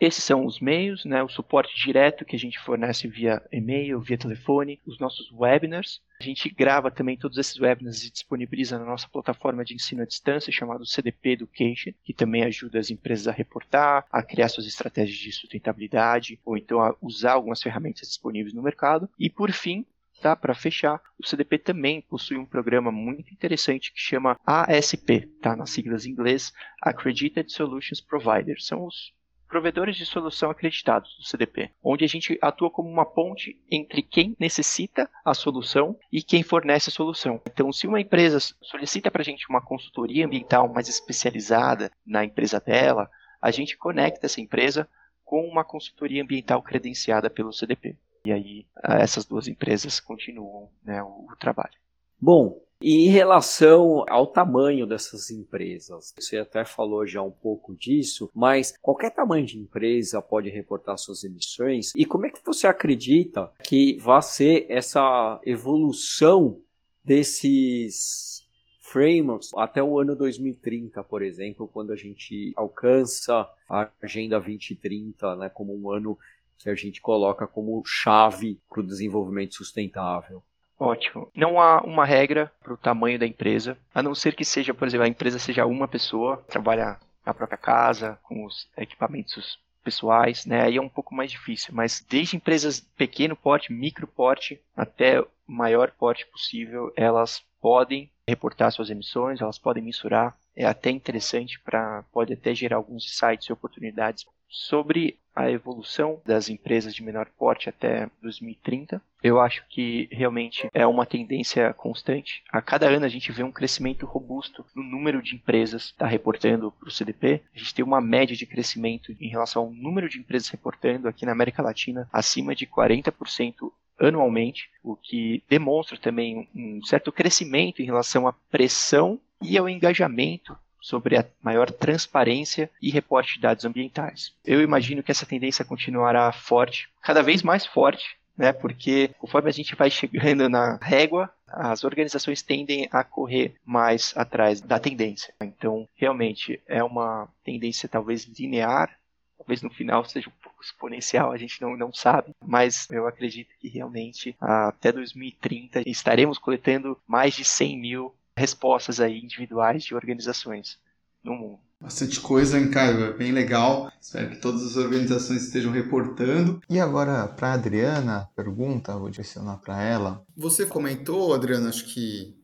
Speaker 5: esses são os meios, né, o suporte direto que a gente fornece via e-mail, via telefone, os nossos webinars. A gente grava também todos esses webinars e disponibiliza na nossa plataforma de ensino à distância chamado CDP Education, que também ajuda as empresas a reportar, a criar suas estratégias de sustentabilidade ou então a usar algumas ferramentas disponíveis no mercado. E por fim, tá? Para fechar, o CDP também possui um programa muito interessante que chama ASP, tá? Nas siglas em inglês, Accredited Solutions Provider. São os provedores de solução acreditados do CDP, onde a gente atua como uma ponte entre quem necessita a solução e quem fornece a solução. Então, se uma empresa solicita para a gente uma consultoria ambiental mais especializada na empresa dela, a gente conecta essa empresa com uma consultoria ambiental credenciada pelo CDP. E aí essas duas empresas continuam né, o, o trabalho.
Speaker 4: Bom, e em relação ao tamanho dessas empresas, você até falou já um pouco disso, mas qualquer tamanho de empresa pode reportar suas emissões. E como é que você acredita que vai ser essa evolução desses frameworks até o ano 2030, por exemplo, quando a gente alcança a Agenda 2030 né, como um ano que a gente coloca como chave para o desenvolvimento sustentável?
Speaker 5: Ótimo. Não há uma regra para o tamanho da empresa, a não ser que seja, por exemplo, a empresa seja uma pessoa, trabalha na própria casa, com os equipamentos pessoais, né? Aí é um pouco mais difícil, mas desde empresas pequeno porte, micro porte, até maior porte possível, elas podem reportar suas emissões, elas podem mensurar. É até interessante para pode até gerar alguns insights e oportunidades sobre a evolução das empresas de menor porte até 2030. Eu acho que realmente é uma tendência constante. A cada ano a gente vê um crescimento robusto no número de empresas que está reportando para o CDP. A gente tem uma média de crescimento em relação ao número de empresas reportando aqui na América Latina acima de 40% anualmente, o que demonstra também um certo crescimento em relação à pressão e ao engajamento sobre a maior transparência e reporte de dados ambientais. Eu imagino que essa tendência continuará forte, cada vez mais forte, né? Porque conforme a gente vai chegando na régua, as organizações tendem a correr mais atrás da tendência. Então, realmente é uma tendência talvez linear, talvez no final seja um pouco exponencial, a gente não, não sabe, mas eu acredito que realmente até 2030 estaremos coletando mais de 100 mil respostas aí individuais de organizações no mundo.
Speaker 1: Bastante coisa, hein, Caio? É bem legal. Espero que todas as organizações estejam reportando. E agora, para a Adriana, pergunta, vou direcionar para ela. Você comentou, Adriana, acho que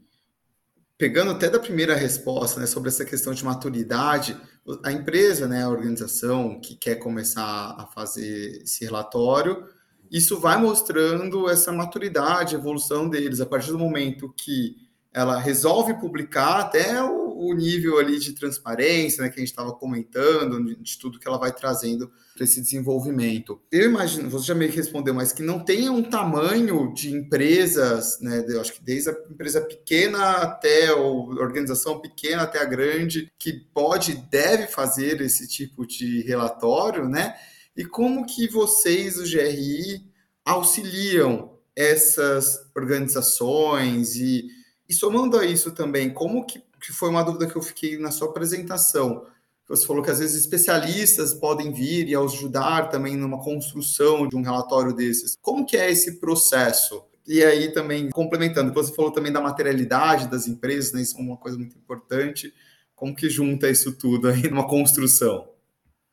Speaker 1: pegando até da primeira resposta, né, sobre essa questão de maturidade, a empresa, né, a organização que quer começar a fazer esse relatório, isso vai mostrando essa maturidade, evolução deles. A partir do momento que ela resolve publicar até o, o nível ali de transparência, né, que a gente estava comentando, de, tudo que ela vai trazendo para esse desenvolvimento. Eu imagino, você já meio que respondeu, mas que não tenha um tamanho de empresas, né, eu acho que desde a empresa pequena até a organização pequena até a grande, que pode e deve fazer esse tipo de relatório, né? E como que vocês, o GRI, auxiliam essas organizações e e somando a isso também, como que, que foi uma dúvida que eu fiquei na sua apresentação, você falou que às vezes especialistas podem vir e ajudar também numa construção de um relatório desses. Como que é esse processo? E aí também, complementando, você falou também da materialidade das empresas, né? Isso é uma coisa muito importante. Como que junta isso tudo aí numa construção?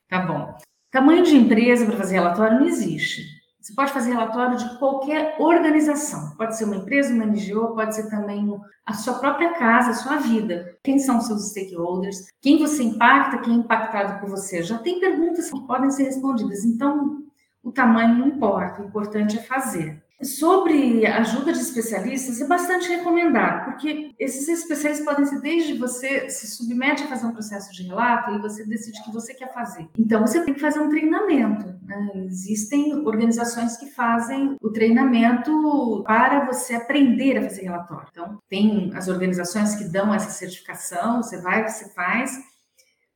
Speaker 6: Tá bom. Tamanho de empresa para fazer relatório não existe. Você pode fazer relatório de qualquer organização. Pode ser uma empresa, uma NGO, pode ser também a sua própria casa, a sua vida. Quem são seus stakeholders? Quem você impacta? Quem é impactado por você? Já tem perguntas que podem ser respondidas. Então, o tamanho não importa. O importante é fazer. Sobre ajuda de especialistas, é bastante recomendado, porque esses especialistas podem ser desde você se submete a fazer um processo de relato e você decide o que você quer fazer. Então, você tem que fazer um treinamento. Né? Existem organizações que fazem o treinamento para você aprender a fazer relatório. Então, tem as organizações que dão essa certificação, você vai, você faz,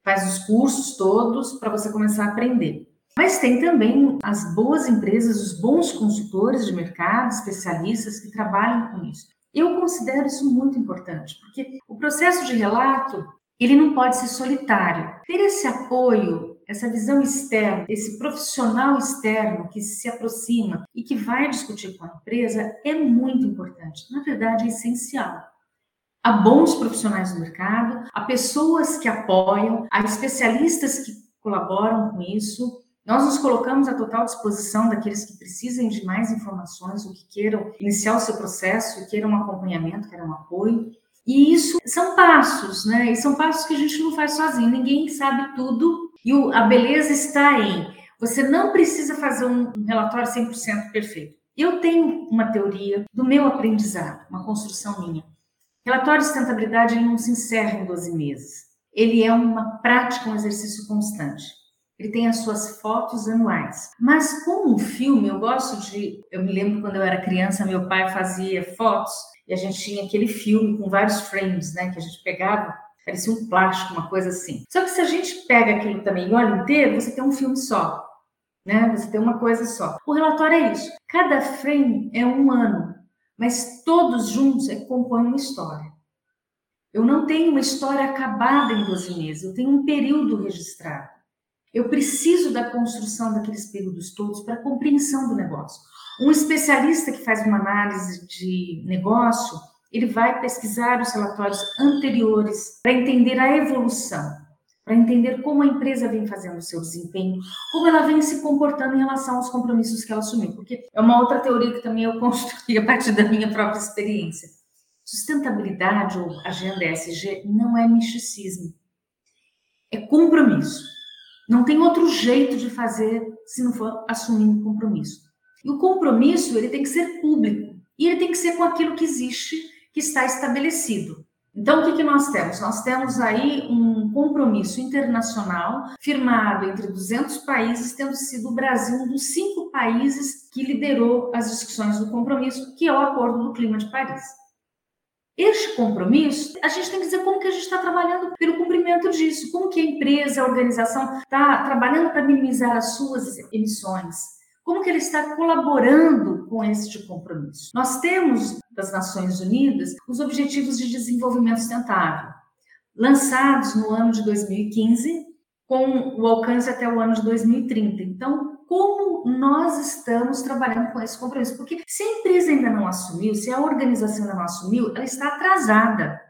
Speaker 6: faz os cursos todos para você começar a aprender. Mas tem também as boas empresas, os bons consultores de mercado, especialistas que trabalham com isso. Eu considero isso muito importante, porque o processo de relato, ele não pode ser solitário. Ter esse apoio, essa visão externa, esse profissional externo que se aproxima e que vai discutir com a empresa é muito importante. Na verdade, é essencial. Há bons profissionais no mercado, há pessoas que apoiam, há especialistas que colaboram com isso, nós nos colocamos à total disposição daqueles que precisem de mais informações ou que queiram iniciar o seu processo queiram um acompanhamento, queiram um apoio. E isso são passos, né? E são passos que a gente não faz sozinho. Ninguém sabe tudo e a beleza está em você não precisa fazer um relatório 100% perfeito. Eu tenho uma teoria do meu aprendizado, uma construção minha. Relatório de sustentabilidade ele não se encerra em 12 meses. Ele é uma prática, um exercício constante. Ele tem as suas fotos anuais. Mas como um filme, eu gosto de. Eu me lembro quando eu era criança, meu pai fazia fotos e a gente tinha aquele filme com vários frames, né? Que a gente pegava, parecia um plástico, uma coisa assim. Só que se a gente pega aquilo também e olha inteiro, você tem um filme só. Né? Você tem uma coisa só. O relatório é isso. Cada frame é um ano, mas todos juntos é compõem uma história. Eu não tenho uma história acabada em 12 meses, eu tenho um período registrado. Eu preciso da construção daqueles períodos todos para compreensão do negócio. Um especialista que faz uma análise de negócio, ele vai pesquisar os relatórios anteriores para entender a evolução, para entender como a empresa vem fazendo o seu desempenho, como ela vem se comportando em relação aos compromissos que ela assumiu, porque é uma outra teoria que também eu (laughs) construí a partir da minha própria experiência. Sustentabilidade ou agenda ESG não é misticismo, é compromisso. Não tem outro jeito de fazer se não for assumindo compromisso. E o compromisso ele tem que ser público e ele tem que ser com aquilo que existe, que está estabelecido. Então, o que, que nós temos? Nós temos aí um compromisso internacional firmado entre 200 países, tendo sido o Brasil um dos cinco países que liderou as discussões do compromisso, que é o Acordo do Clima de Paris. Este compromisso, a gente tem que dizer como que a gente está trabalhando pelo cumprimento disso, como que a empresa, a organização está trabalhando para minimizar as suas emissões, como que ele está colaborando com este compromisso. Nós temos das Nações Unidas os Objetivos de Desenvolvimento Sustentável, lançados no ano de 2015, com o alcance até o ano de 2030. Então, como nós estamos trabalhando com esse compromisso. Porque se a empresa ainda não assumiu, se a organização ainda não assumiu, ela está atrasada.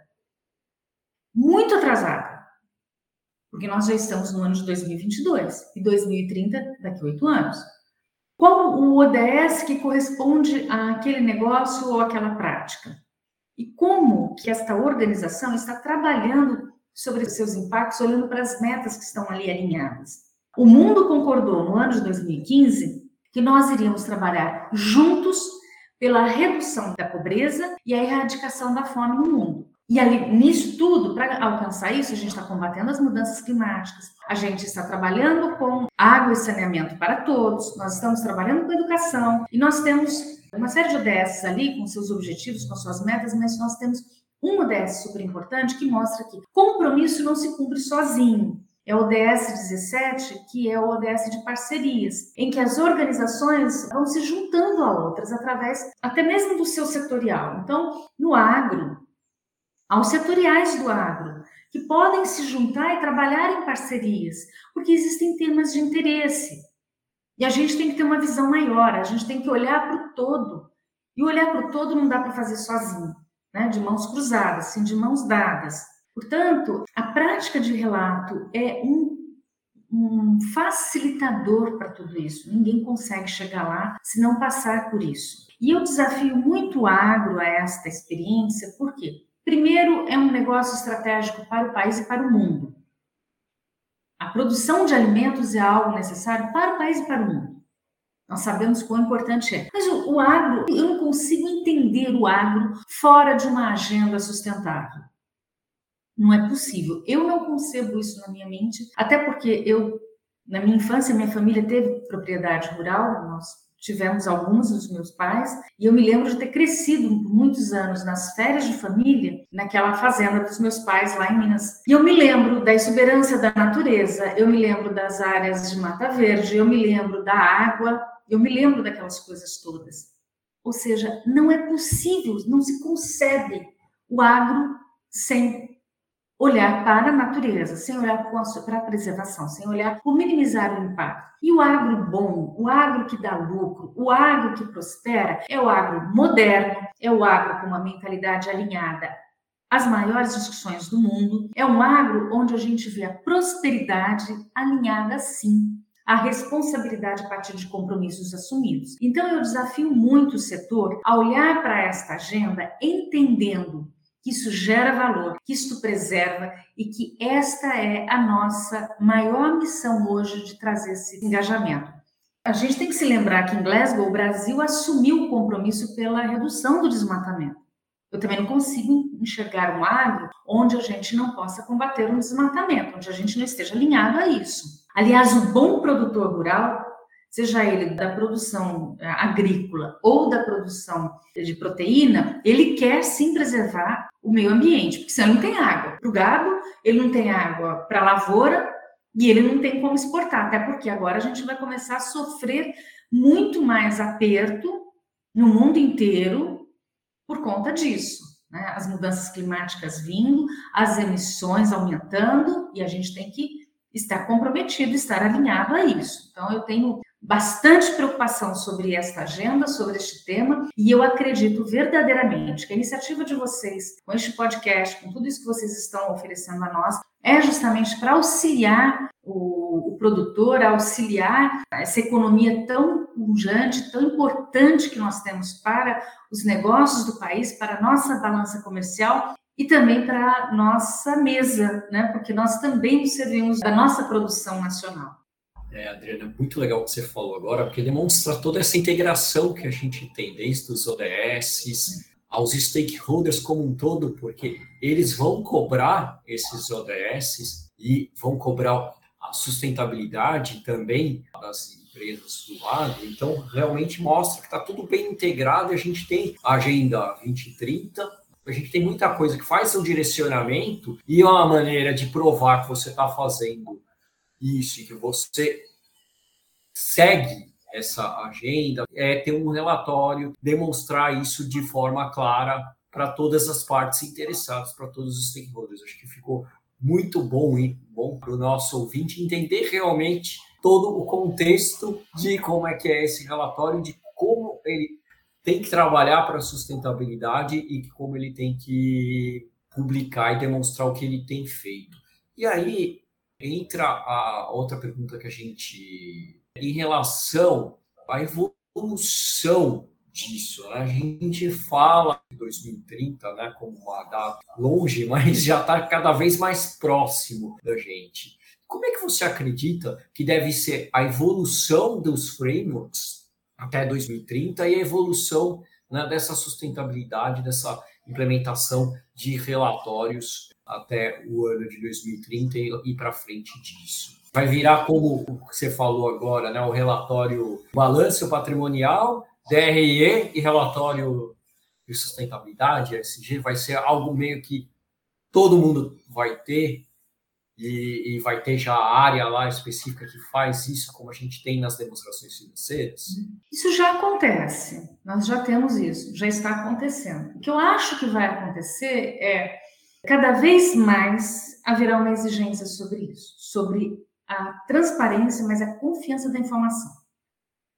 Speaker 6: Muito atrasada. Porque nós já estamos no ano de 2022 e 2030 daqui a oito anos. Qual o ODS que corresponde àquele negócio ou àquela prática? E como que esta organização está trabalhando sobre seus impactos, olhando para as metas que estão ali alinhadas? O mundo concordou no ano de 2015 que nós iríamos trabalhar juntos pela redução da pobreza e a erradicação da fome no mundo. E ali, nisso tudo, para alcançar isso, a gente está combatendo as mudanças climáticas, a gente está trabalhando com água e saneamento para todos, nós estamos trabalhando com educação, e nós temos uma série de ODS ali, com seus objetivos, com suas metas, mas nós temos um ODS super importante que mostra que compromisso não se cumpre sozinho é o ODS 17, que é o ODS de parcerias, em que as organizações vão se juntando a outras através até mesmo do seu setorial. Então, no agro, há os setoriais do agro, que podem se juntar e trabalhar em parcerias, porque existem temas de interesse. E a gente tem que ter uma visão maior, a gente tem que olhar para o todo. E olhar para o todo não dá para fazer sozinho, né? de mãos cruzadas, sim, de mãos dadas. Portanto, a prática de relato é um, um facilitador para tudo isso. Ninguém consegue chegar lá se não passar por isso. E eu desafio muito agro a esta experiência, por quê? Primeiro, é um negócio estratégico para o país e para o mundo. A produção de alimentos é algo necessário para o país e para o mundo. Nós sabemos quão importante é. Mas o, o agro, eu não consigo entender o agro fora de uma agenda sustentável. Não é possível. Eu não concebo isso na minha mente, até porque eu, na minha infância, minha família teve propriedade rural, nós tivemos alguns dos meus pais, e eu me lembro de ter crescido muitos anos nas férias de família, naquela fazenda dos meus pais lá em Minas. E eu me lembro da exuberância da natureza, eu me lembro das áreas de mata verde, eu me lembro da água, eu me lembro daquelas coisas todas. Ou seja, não é possível, não se concebe o agro sem olhar para a natureza, sem olhar para a preservação, sem olhar por minimizar o impacto. E o agro bom, o agro que dá lucro, o agro que prospera, é o agro moderno, é o agro com uma mentalidade alinhada às maiores discussões do mundo, é um agro onde a gente vê a prosperidade alinhada sim à responsabilidade a partir de compromissos assumidos. Então eu desafio muito o setor a olhar para esta agenda entendendo que isso gera valor, que isto preserva e que esta é a nossa maior missão hoje de trazer esse engajamento. A gente tem que se lembrar que em Glasgow o Brasil assumiu o compromisso pela redução do desmatamento. Eu também não consigo enxergar um agro onde a gente não possa combater um desmatamento, onde a gente não esteja alinhado a isso. Aliás, o bom produtor rural seja ele da produção eh, agrícola ou da produção de proteína, ele quer sim preservar o meio ambiente, porque senão não tem água para o gado, ele não tem água para a lavoura e ele não tem como exportar, até porque agora a gente vai começar a sofrer muito mais aperto no mundo inteiro por conta disso. Né? As mudanças climáticas vindo, as emissões aumentando, e a gente tem que estar comprometido, estar alinhado a isso. Então, eu tenho bastante preocupação sobre esta agenda, sobre este tema, e eu acredito verdadeiramente que a iniciativa de vocês, com este podcast, com tudo isso que vocês estão oferecendo a nós, é justamente para auxiliar o, o, produtor, auxiliar essa economia tão pujante, tão importante que nós temos para os negócios do país, para a nossa balança comercial e também para a nossa mesa, né? porque nós também servimos da nossa produção nacional.
Speaker 4: É, Adriana, muito legal o que você falou agora, porque demonstra toda essa integração que a gente tem, desde os ODS aos stakeholders como um todo, porque eles vão cobrar esses ODS e vão cobrar a sustentabilidade também das empresas do agro. Então, realmente mostra que está tudo bem integrado a gente tem a Agenda 2030, a gente tem muita coisa que faz um direcionamento e uma maneira de provar que você está fazendo isso e que você segue essa agenda, é ter um relatório, demonstrar isso de forma clara para todas as partes interessadas, para todos os stakeholders. Acho que ficou muito bom e bom para o nosso ouvinte entender realmente todo o contexto de como é que é esse relatório, de como ele tem que trabalhar para a sustentabilidade e como ele tem que publicar e demonstrar o que ele tem feito. E aí, entra a outra pergunta que a gente. Em relação à evolução disso, né? a gente fala de 2030 né, como uma data longe, (laughs) mas já está cada vez mais próximo da gente. Como é que você acredita que deve ser a evolução dos frameworks até 2030 e a evolução né, dessa sustentabilidade, dessa implementação de relatórios até o ano de 2030 e ir para frente disso. Vai virar como você falou agora, né, o relatório balanço patrimonial, DRE e relatório de sustentabilidade, SG, vai ser algo meio que todo mundo vai ter e, e, vai ter já a área lá específica que faz isso, como a gente tem nas demonstrações financeiras?
Speaker 6: Isso já acontece, nós já temos isso, já está acontecendo. O que eu acho que vai acontecer é cada vez mais haverá uma exigência sobre isso, sobre a transparência, mas a confiança da informação,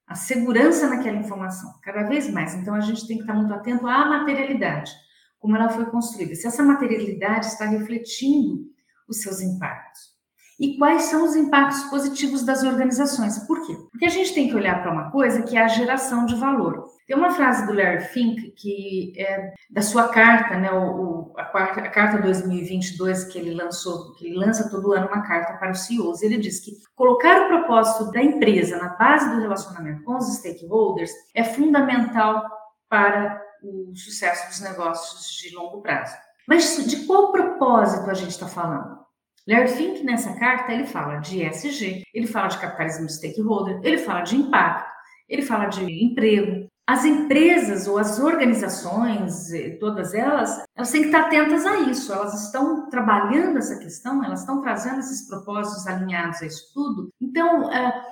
Speaker 6: a segurança naquela informação, cada vez mais. Então a gente tem que estar muito atento à materialidade, como ela foi construída. Se essa materialidade está refletindo os seus impactos. E quais são os impactos positivos das organizações. Por quê? Porque a gente tem que olhar para uma coisa que é a geração de valor. Tem uma frase do Larry Fink que é da sua carta, né, o, a, quarta, a carta 2022 que ele lançou, que ele lança todo ano uma carta para os CEOs. Ele diz que colocar o propósito da empresa na base do relacionamento com os stakeholders é fundamental para o sucesso dos negócios de longo prazo. Mas de qual propósito a gente está falando? Larry Fink, nessa carta, ele fala de ESG, ele fala de capitalismo de stakeholder, ele fala de impacto, ele fala de emprego. As empresas ou as organizações, eh, todas elas, elas têm que estar atentas a isso. Elas estão trabalhando essa questão, elas estão trazendo esses propósitos alinhados a isso tudo. Então, é,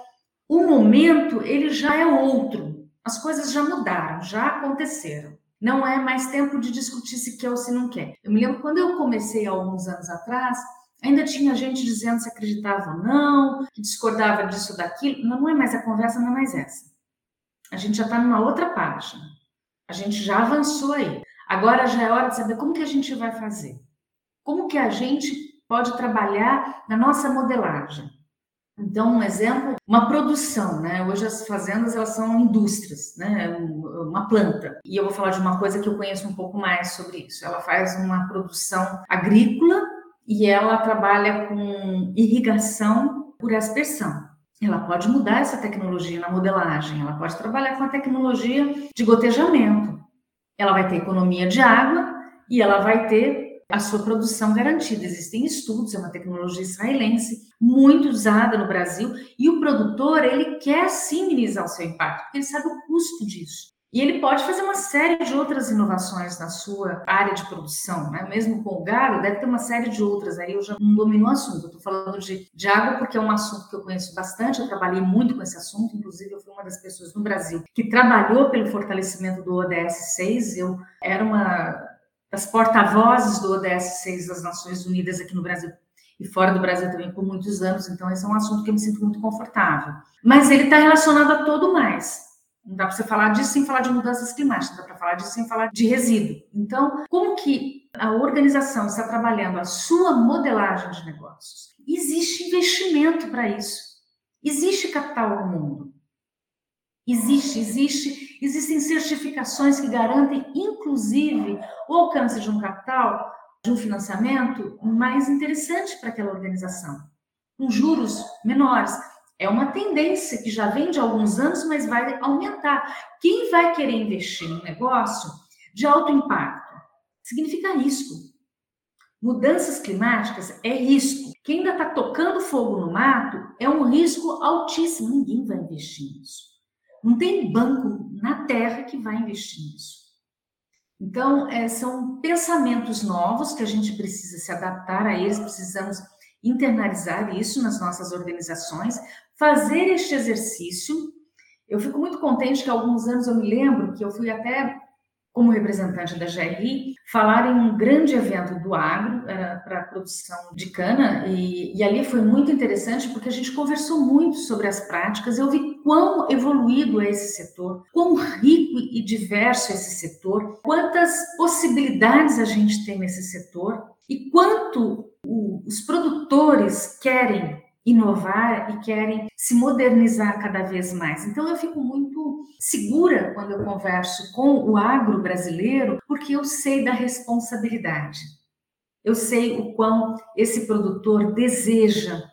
Speaker 6: o momento, ele já é outro. As coisas já mudaram, já aconteceram. Não é mais tempo de discutir se quer ou se não quer. Eu me lembro quando eu comecei, alguns anos atrás, Ainda tinha gente dizendo se acreditava ou não, que discordava disso daquilo. Não, não é mais a conversa, não é mais essa. A gente já está numa outra página. A gente já avançou aí. Agora já é hora de saber como que a gente vai fazer. Como que a gente pode trabalhar na nossa modelagem. Então, um exemplo, uma produção, né? Hoje as fazendas elas são indústrias, né? Uma planta. E eu vou falar de uma coisa que eu conheço um pouco mais sobre isso. Ela faz uma produção agrícola e ela trabalha com irrigação por aspersão. Ela pode mudar essa tecnologia na modelagem, ela pode trabalhar com a tecnologia de gotejamento. Ela vai ter economia de água e ela vai ter a sua produção garantida. Existem estudos, é uma tecnologia israelense muito usada no Brasil e o produtor ele quer sim minimizar o seu impacto, porque ele sabe o custo disso. E ele pode fazer uma série de outras inovações na sua área de produção, né? mesmo com o gado, deve ter uma série de outras. Aí eu já não domino o assunto. Estou falando de, de água porque é um assunto que eu conheço bastante. Eu trabalhei muito com esse assunto, inclusive eu fui uma das pessoas no Brasil que trabalhou pelo fortalecimento do ODS 6. Eu era uma das porta-vozes do ODS 6 das Nações Unidas aqui no Brasil e fora do Brasil também por muitos anos. Então esse é um assunto que eu me sinto muito confortável. Mas ele está relacionado a todo mais. Não dá para você falar disso sem falar de mudanças climáticas, não dá para falar disso sem falar de resíduo. Então, como que a organização está trabalhando a sua modelagem de negócios? Existe investimento para isso. Existe capital no mundo. Existe, existe, existem certificações que garantem, inclusive, o alcance de um capital, de um financiamento mais interessante para aquela organização, com juros menores. É uma tendência que já vem de alguns anos, mas vai aumentar. Quem vai querer investir no negócio de alto impacto? Significa risco. Mudanças climáticas é risco. Quem ainda está tocando fogo no mato é um risco altíssimo. Ninguém vai investir nisso. Não tem banco na terra que vai investir nisso. Então, é, são pensamentos novos que a gente precisa se adaptar a eles, precisamos internalizar isso nas nossas organizações, fazer este exercício. Eu fico muito contente que há alguns anos eu me lembro que eu fui até como representante da GRI, falar em um grande evento do agro, era para a produção de cana, e, e, ali foi muito interessante porque a gente conversou muito sobre as práticas, eu vi quão evoluído é esse setor, quão rico e diverso é esse setor, quantas possibilidades a gente tem nesse setor, e quanto o, os produtores querem inovar e querem se modernizar cada vez mais. Então eu fico muito segura quando eu converso com o agro brasileiro, porque eu sei da responsabilidade. Eu sei o quão esse produtor deseja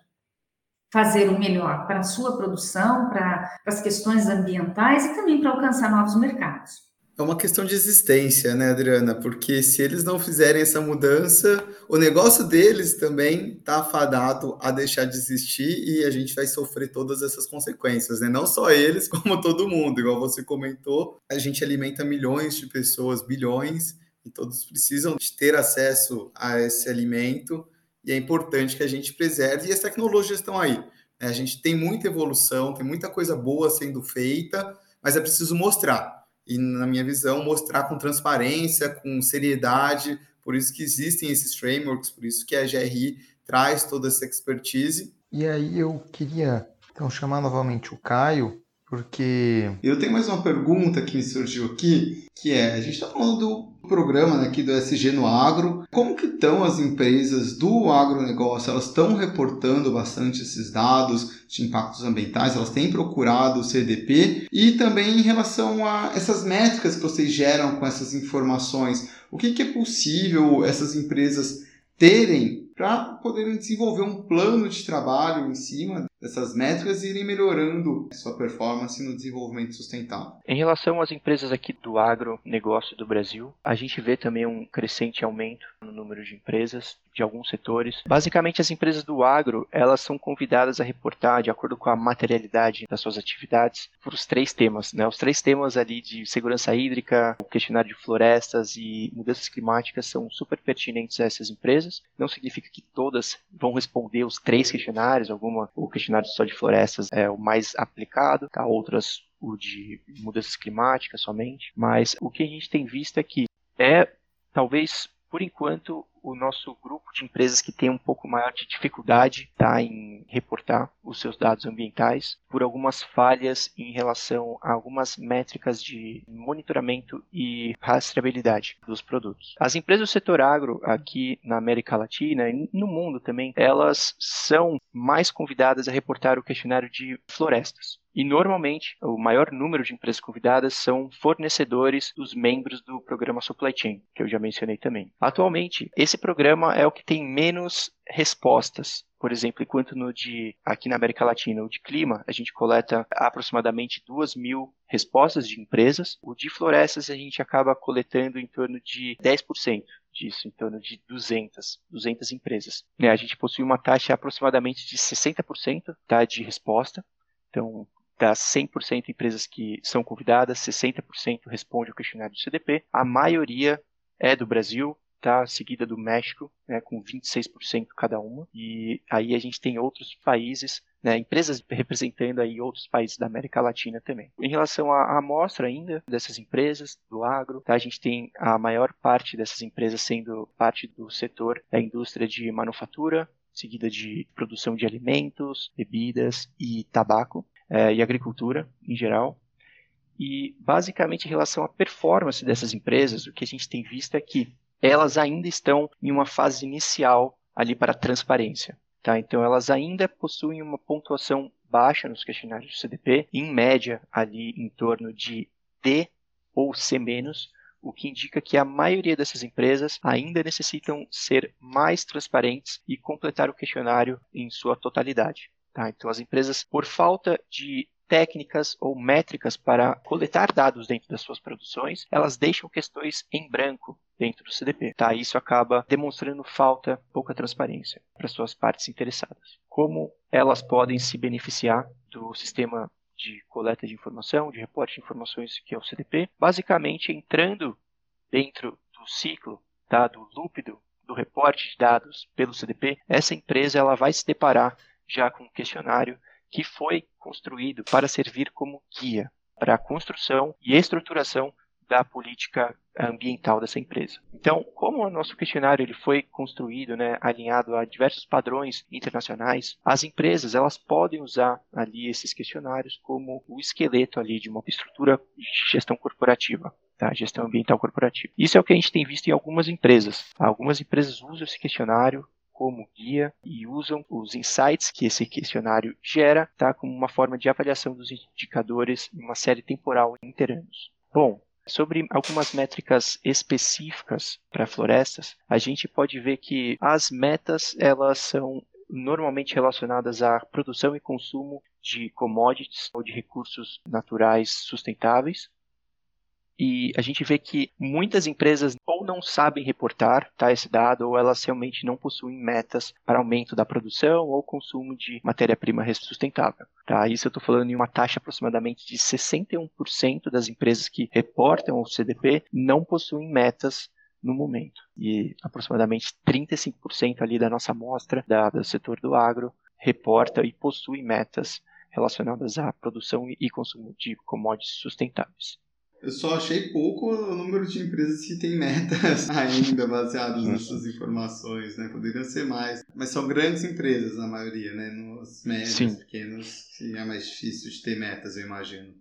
Speaker 6: fazer o melhor para a sua produção, para, para as questões ambientais e também para alcançar novos mercados.
Speaker 1: É uma questão de existência, né, Adriana? Porque se eles não fizerem essa mudança, o negócio deles também está fadado a deixar de existir e a gente vai sofrer todas essas consequências, né? Não só eles, (laughs) como todo mundo. Igual você comentou, a gente alimenta milhões de pessoas, bilhões, e todos precisam de ter acesso a esse alimento e é importante que a gente preserve e as tecnologias estão aí. Né? A gente tem muita evolução, tem muita coisa boa sendo feita, mas é preciso mostrar e, na minha visão, mostrar com transparência, com seriedade. Por isso que existem esses frameworks, por isso que a GRI traz toda essa expertise.
Speaker 8: E aí eu queria então chamar novamente o Caio,
Speaker 1: Porque. Eu tenho mais uma pergunta que me surgiu aqui, que é: a gente está falando do programa né, aqui do SG no Agro. Como que estão as empresas do agronegócio? Elas estão reportando bastante esses dados de impactos ambientais? Elas têm procurado o CDP? E também em relação a essas métricas que vocês geram com essas informações, o que, que é possível essas empresas terem para poderem desenvolver um plano de trabalho em cima dessas métricas e irem melhorando sua performance no desenvolvimento sustentável.
Speaker 5: Em relação às empresas aqui do agronegócio do Brasil, a gente vê também um crescente aumento no número de empresas de alguns setores. Basicamente, as empresas do agro, elas são convidadas a reportar de acordo com a materialidade das suas atividades por os três temas, né? Os três temas ali de segurança hídrica, o questionário de florestas e mudanças climáticas são super pertinentes a essas empresas. Não significa que todas vão responder os três questionários, alguma o questionário questionário só de florestas é o mais aplicado, tá? outras o de mudanças climáticas somente, mas o que a gente tem visto é que é talvez por enquanto o nosso grupo de empresas que tem um pouco maior de dificuldade tá, em reportar os seus dados ambientais por algumas falhas em relação a algumas métricas de monitoramento e rastreabilidade dos produtos. As empresas do setor agro aqui na América Latina e no mundo também, elas são mais convidadas a reportar o questionário de florestas. E normalmente, o maior número de empresas convidadas são fornecedores dos membros do programa Supply Chain, que eu já mencionei também. Atualmente, esse programa é o que tem menos respostas. Por exemplo, enquanto no de aqui na América Latina, o de clima, a gente coleta aproximadamente 2 mil respostas de empresas. O de florestas a gente acaba coletando em torno de 10% disso, em torno de 200, 200 empresas. Né, a gente possui uma taxa aproximadamente de 60% tá, de resposta. Então, das 100% empresas que são convidadas, 60% responde ao questionário do CDP. A maioria é do Brasil, tá? Seguida do México, né, com 26% cada uma. E aí a gente tem outros países, né, empresas representando aí outros países da América Latina também. Em relação à amostra ainda dessas empresas do agro, tá? a gente tem a maior parte dessas empresas sendo parte do setor da indústria de manufatura, seguida de produção de alimentos, bebidas e tabaco é, e agricultura em geral. E basicamente em relação à performance dessas empresas, o que a gente tem visto é que elas ainda estão em uma fase inicial ali para transparência. Tá? Então elas ainda possuem uma pontuação baixa nos questionários do CDP, em média ali em torno de D ou C-, o que indica que a maioria dessas empresas ainda necessitam ser mais transparentes e completar o questionário em sua totalidade. Tá? Então, as empresas, por falta de técnicas ou métricas para coletar dados dentro das suas produções, elas deixam questões em branco dentro do CDP. Tá? Isso acaba demonstrando falta, pouca transparência para suas partes interessadas. Como elas podem se beneficiar do sistema de coleta de informação, de reporte de informações que é o CDP? Basicamente, entrando dentro do ciclo, tá? do loop do, do reporte de dados pelo CDP, essa empresa ela vai se deparar já com um questionário que foi construído para servir como guia para a construção e estruturação da política ambiental dessa empresa. Então, como o nosso questionário ele foi construído, né, alinhado a diversos padrões internacionais, as empresas elas podem usar ali esses questionários como o esqueleto ali de uma estrutura de gestão corporativa. Tá, gestão ambiental corporativa. Isso é o que a gente tem visto em algumas empresas. Algumas empresas usam esse questionário como guia e usam os insights que esse questionário gera tá, como uma forma de avaliação dos indicadores em uma série temporal interanos. Bom, Sobre algumas métricas específicas para florestas, a gente pode ver que as metas elas são normalmente relacionadas à produção e consumo de commodities ou de recursos naturais sustentáveis, e a gente vê que muitas empresas ou não sabem reportar tá, esse dado, ou elas realmente não possuem metas para aumento da produção ou consumo de matéria-prima sustentável. Tá? Isso eu estou falando em uma taxa aproximadamente de 61% das empresas que reportam o CDP não possuem metas no momento. E aproximadamente 35% ali da nossa amostra da, do setor do agro reporta e possui metas relacionadas à produção e consumo de commodities sustentáveis.
Speaker 1: Eu só achei pouco o número de empresas que têm metas (laughs) ainda baseadas nessas informações, né? Poderiam ser mais. Mas são grandes empresas, na maioria, né? Nos médios, Sim. pequenos, que é mais difícil de ter metas, eu imagino.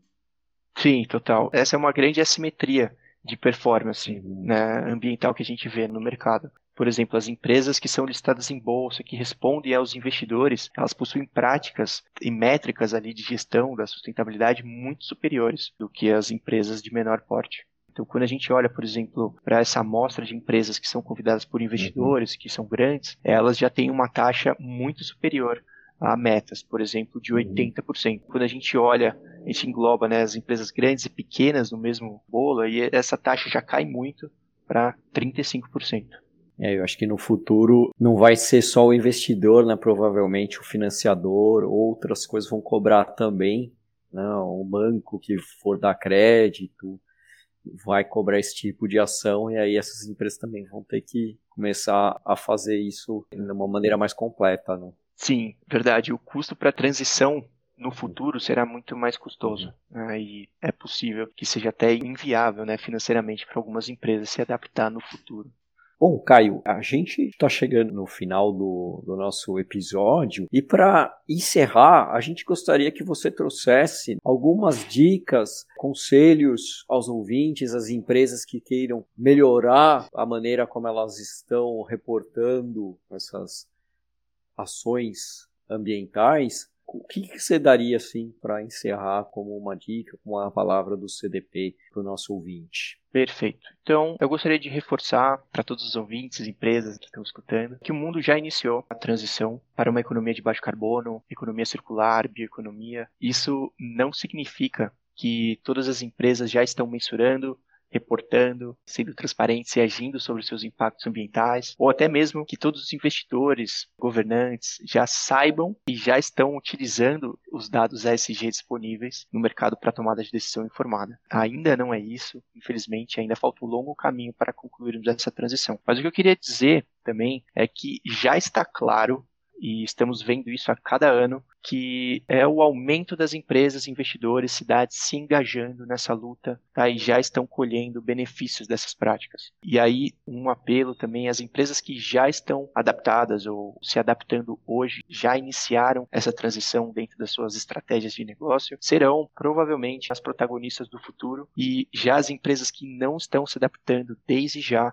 Speaker 5: Sim, total. Essa é uma grande assimetria de performance né, ambiental que a gente vê no mercado. Por exemplo, as empresas que são listadas em bolsa, que respondem aos investidores, elas possuem práticas e métricas ali de gestão da sustentabilidade muito superiores do que as empresas de menor porte. Então, quando a gente olha, por exemplo, para essa amostra de empresas que são convidadas por investidores, que são grandes, elas já têm uma taxa muito superior a metas, por exemplo, de 80%. Quando a gente olha, a gente engloba né, as empresas grandes e pequenas no mesmo bolo, e essa taxa já cai muito para 35%.
Speaker 4: É, eu acho que no futuro não vai ser só o investidor, né? Provavelmente o financiador, outras coisas vão cobrar também. Né? O banco que for dar crédito vai cobrar esse tipo de ação e aí essas empresas também vão ter que começar a fazer isso de uma maneira mais completa, né?
Speaker 5: Sim, verdade. O custo para transição no futuro será muito mais custoso. Né? E é possível que seja até inviável né, financeiramente para algumas empresas se adaptar no futuro.
Speaker 4: Bom, Caio, a gente está chegando no final do, do nosso episódio e para encerrar, a gente gostaria que você trouxesse algumas dicas, conselhos aos ouvintes, às empresas que queiram melhorar a maneira como elas estão reportando essas ações ambientais o que, você daria assim para encerrar como uma dica, como uma palavra do CDP para o nosso ouvinte?
Speaker 5: Perfeito. Então, eu gostaria de reforçar para todos os ouvintes, empresas que estão escutando, que o mundo já iniciou a transição para uma economia de baixo carbono, economia circular, bioeconomia. Isso não significa que todas as empresas já estão mensurando reportando, sendo transparentes e agindo sobre seus impactos ambientais, ou até mesmo que todos os investidores, governantes já saibam e já estão utilizando os dados ESG disponíveis no mercado para tomada de decisão informada. Ainda não é isso, infelizmente, ainda falta um longo caminho para concluirmos essa transição. Mas o que eu queria dizer também é que já está claro e estamos vendo isso a cada ano, que é o aumento das empresas, investidores, cidades se engajando nessa luta tá? e já estão colhendo benefícios dessas práticas. E aí, um apelo também às empresas que já estão adaptadas ou se adaptando hoje, já iniciaram essa transição dentro das suas estratégias de negócio, serão provavelmente as protagonistas do futuro e já as empresas que não estão se adaptando desde já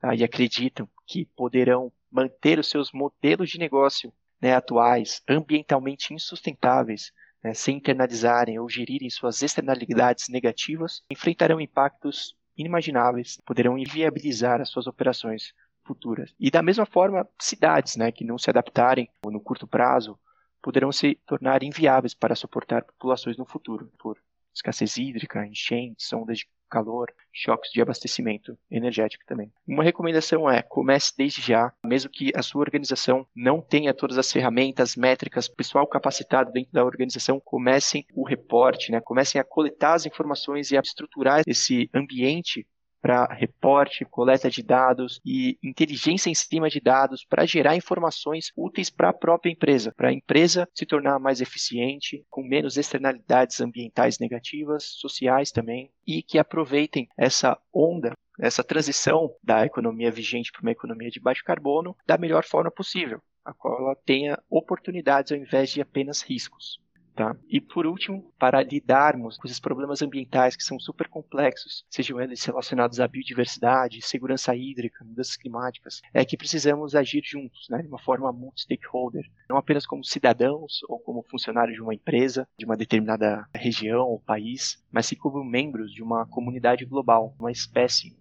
Speaker 5: tá? e acreditam que poderão manter os seus modelos de negócio né, atuais ambientalmente insustentáveis, né, sem internalizarem ou gerirem suas externalidades negativas, enfrentarão impactos inimagináveis, poderão inviabilizar as suas operações futuras. E da mesma forma, cidades né, que não se adaptarem no curto prazo poderão se tornar inviáveis para suportar populações no futuro, por escassez hídrica, enchentes, ondas de calor, choques de abastecimento energético também. Uma recomendação é comece desde já, mesmo que a sua organização não tenha todas as ferramentas, métricas, pessoal capacitado dentro da organização, comecem o reporte, né? comecem a coletar as informações e a estruturar esse ambiente para reporte, coleta de dados e inteligência em cima de dados para gerar informações úteis para a própria empresa, para a empresa se tornar mais eficiente, com menos externalidades ambientais negativas, sociais também, e que aproveitem essa onda essa transição da economia vigente para uma economia de baixo carbono da melhor forma possível, a qual ela tenha oportunidades ao invés de apenas riscos. Tá? E por último, para lidarmos com esses problemas ambientais que são super complexos, sejam eles relacionados à biodiversidade, segurança hídrica, mudanças climáticas, é que precisamos agir juntos, né, de uma forma multi-stakeholder, não apenas como cidadãos ou como funcionários de uma empresa, de uma determinada região ou país, mas sim como membros de uma comunidade global, uma espécie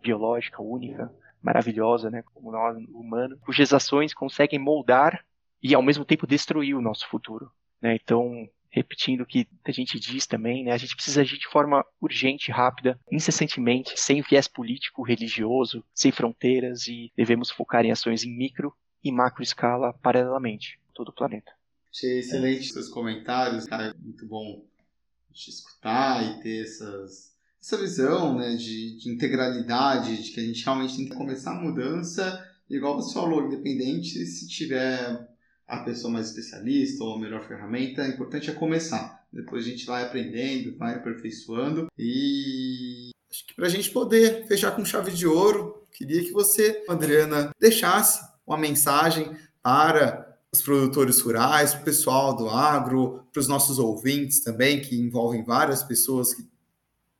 Speaker 5: biológica única, maravilhosa, né, como nós, humano, cujas ações conseguem moldar e ao mesmo tempo destruir o nosso futuro. Né? Então, repetindo o que a gente diz também, né? a gente precisa agir de forma urgente, rápida, incessantemente, sem viés político, religioso, sem fronteiras e devemos focar em ações em micro e macro escala paralelamente, todo o planeta.
Speaker 1: Achei excelente é. seus comentários, cara, muito bom te escutar e ter essas, essa visão né, de, de integralidade, de que a gente realmente tem que começar a mudança, igual você falou, independente se tiver a pessoa mais especialista ou a melhor ferramenta, o importante é começar. depois a gente vai aprendendo, vai aperfeiçoando e acho que para a gente poder fechar com chave de ouro, queria que você, Adriana, deixasse uma mensagem para os produtores rurais, para o pessoal do agro, para os nossos ouvintes também, que envolvem várias pessoas que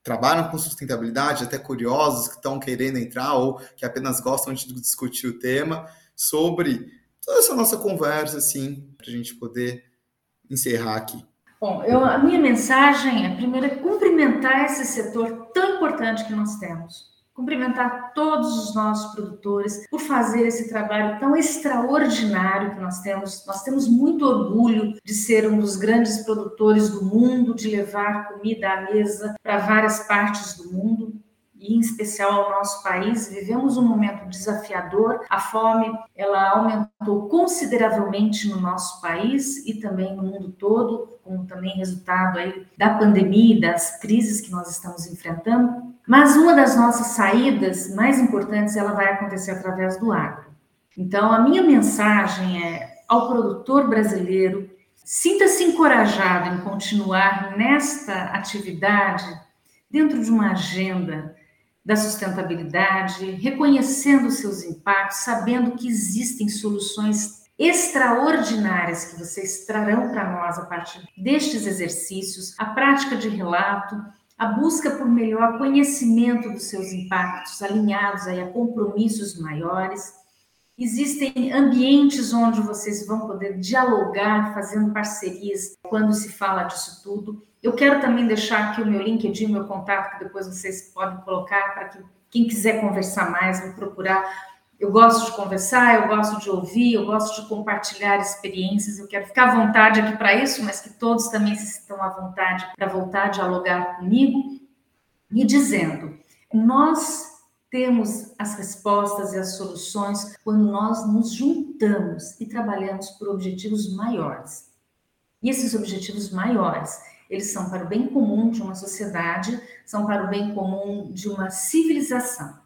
Speaker 1: trabalham com sustentabilidade, até curiosos que estão querendo entrar ou que apenas gostam de discutir o tema, sobre toda essa nossa conversa, assim, para a gente poder encerrar aqui.
Speaker 6: Bom, eu, a minha mensagem é, primeiro, é cumprimentar esse setor tão importante que nós temos cumprimentar todos os nossos produtores por fazer esse trabalho tão extraordinário que nós temos. Nós temos muito orgulho de ser um dos grandes produtores do mundo, de levar comida à mesa para várias partes do mundo e em especial ao nosso país. Vivemos um momento desafiador. A fome, ela aumentou consideravelmente no nosso país e também no mundo todo, como também resultado aí da pandemia e das crises que nós estamos enfrentando. Mas uma das nossas saídas mais importantes, ela vai acontecer através do agro. Então, a minha mensagem é ao produtor brasileiro, sinta-se encorajado em continuar nesta atividade dentro de uma agenda da sustentabilidade, reconhecendo seus impactos, sabendo que existem soluções extraordinárias que vocês trarão para nós a partir destes exercícios, a prática de relato, a busca por melhor conhecimento dos seus impactos, alinhados aí a compromissos maiores. Existem ambientes onde vocês vão poder dialogar, fazendo parcerias quando se fala disso tudo. Eu quero também deixar aqui o meu LinkedIn, meu contato, que depois vocês podem colocar para que quem quiser conversar mais, me procurar eu gosto de conversar, eu gosto de ouvir, eu gosto de compartilhar experiências. Eu quero ficar à vontade aqui para isso, mas que todos também se sintam à vontade para voltar a dialogar comigo. E dizendo, nós temos as respostas e as soluções quando nós nos juntamos e trabalhamos por objetivos maiores. E esses objetivos maiores, eles são para o bem comum de uma sociedade, são para o bem comum de uma civilização.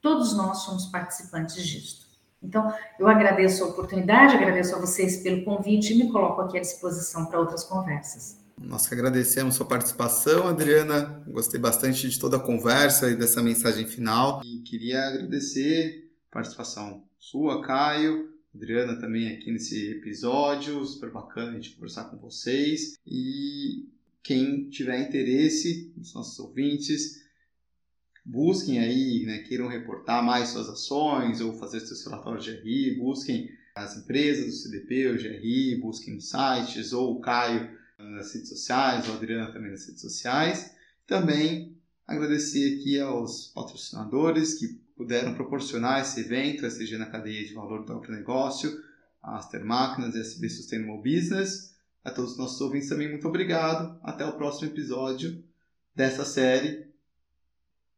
Speaker 6: Todos nós somos participantes disto. Então, eu agradeço a oportunidade, agradeço a vocês pelo convite e me coloco aqui à disposição para outras conversas.
Speaker 1: Nós que agradecemos sua participação, Adriana. Gostei bastante de toda a conversa e dessa mensagem final. E queria agradecer a participação sua, Caio, Adriana também aqui nesse episódio. Super bacana a gente conversar com vocês. E quem tiver interesse, os nossos ouvintes, busquem aí, né, queiram reportar mais suas ações ou fazer seus relatórios de GRI, busquem as empresas do CDP, o GRI, busquem sites ou o Caio nas redes sociais, ou a Adriana também nas redes sociais. Também agradecer aqui aos patrocinadores que puderam proporcionar esse evento, SG na cadeia de valor do agronegócio, a Aster Máquinas e SB Sustainable Business. A todos os nossos ouvintes também, muito obrigado. Até o próximo episódio dessa série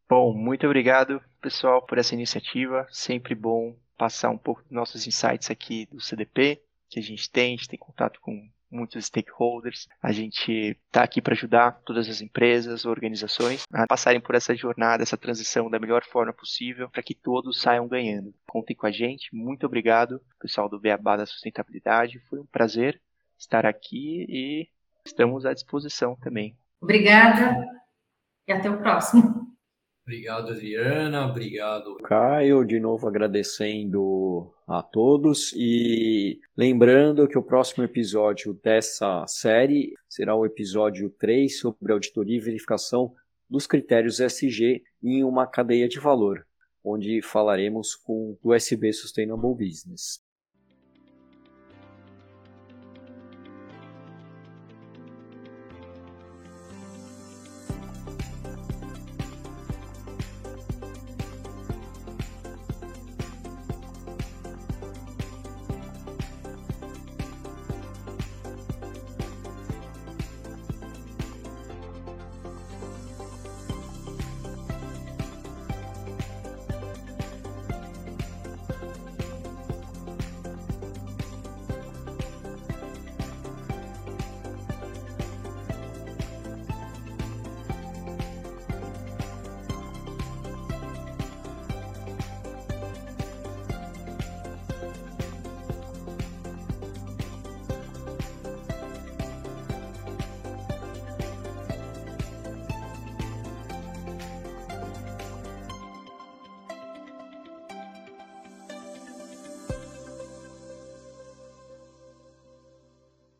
Speaker 5: Bom, muito obrigado, pessoal, por essa iniciativa. Sempre bom passar um pouco dos nossos insights aqui do CDP, que a gente tem, a gente tem contato com muitos stakeholders. A gente está aqui para ajudar todas as empresas, organizações a passarem por essa jornada, essa transição da melhor forma possível, para que todos saiam ganhando. Contem com a gente. Muito obrigado, pessoal do Beabá da Sustentabilidade. Foi um prazer estar aqui e estamos à disposição também.
Speaker 6: Obrigada e até o próximo.
Speaker 7: Obrigado, Adriana. Obrigado,
Speaker 4: Caio. De novo agradecendo a todos e lembrando que o próximo episódio dessa série será o episódio 3 sobre auditoria e verificação dos critérios SG em uma cadeia de valor, onde falaremos com o USB Sustainable Business.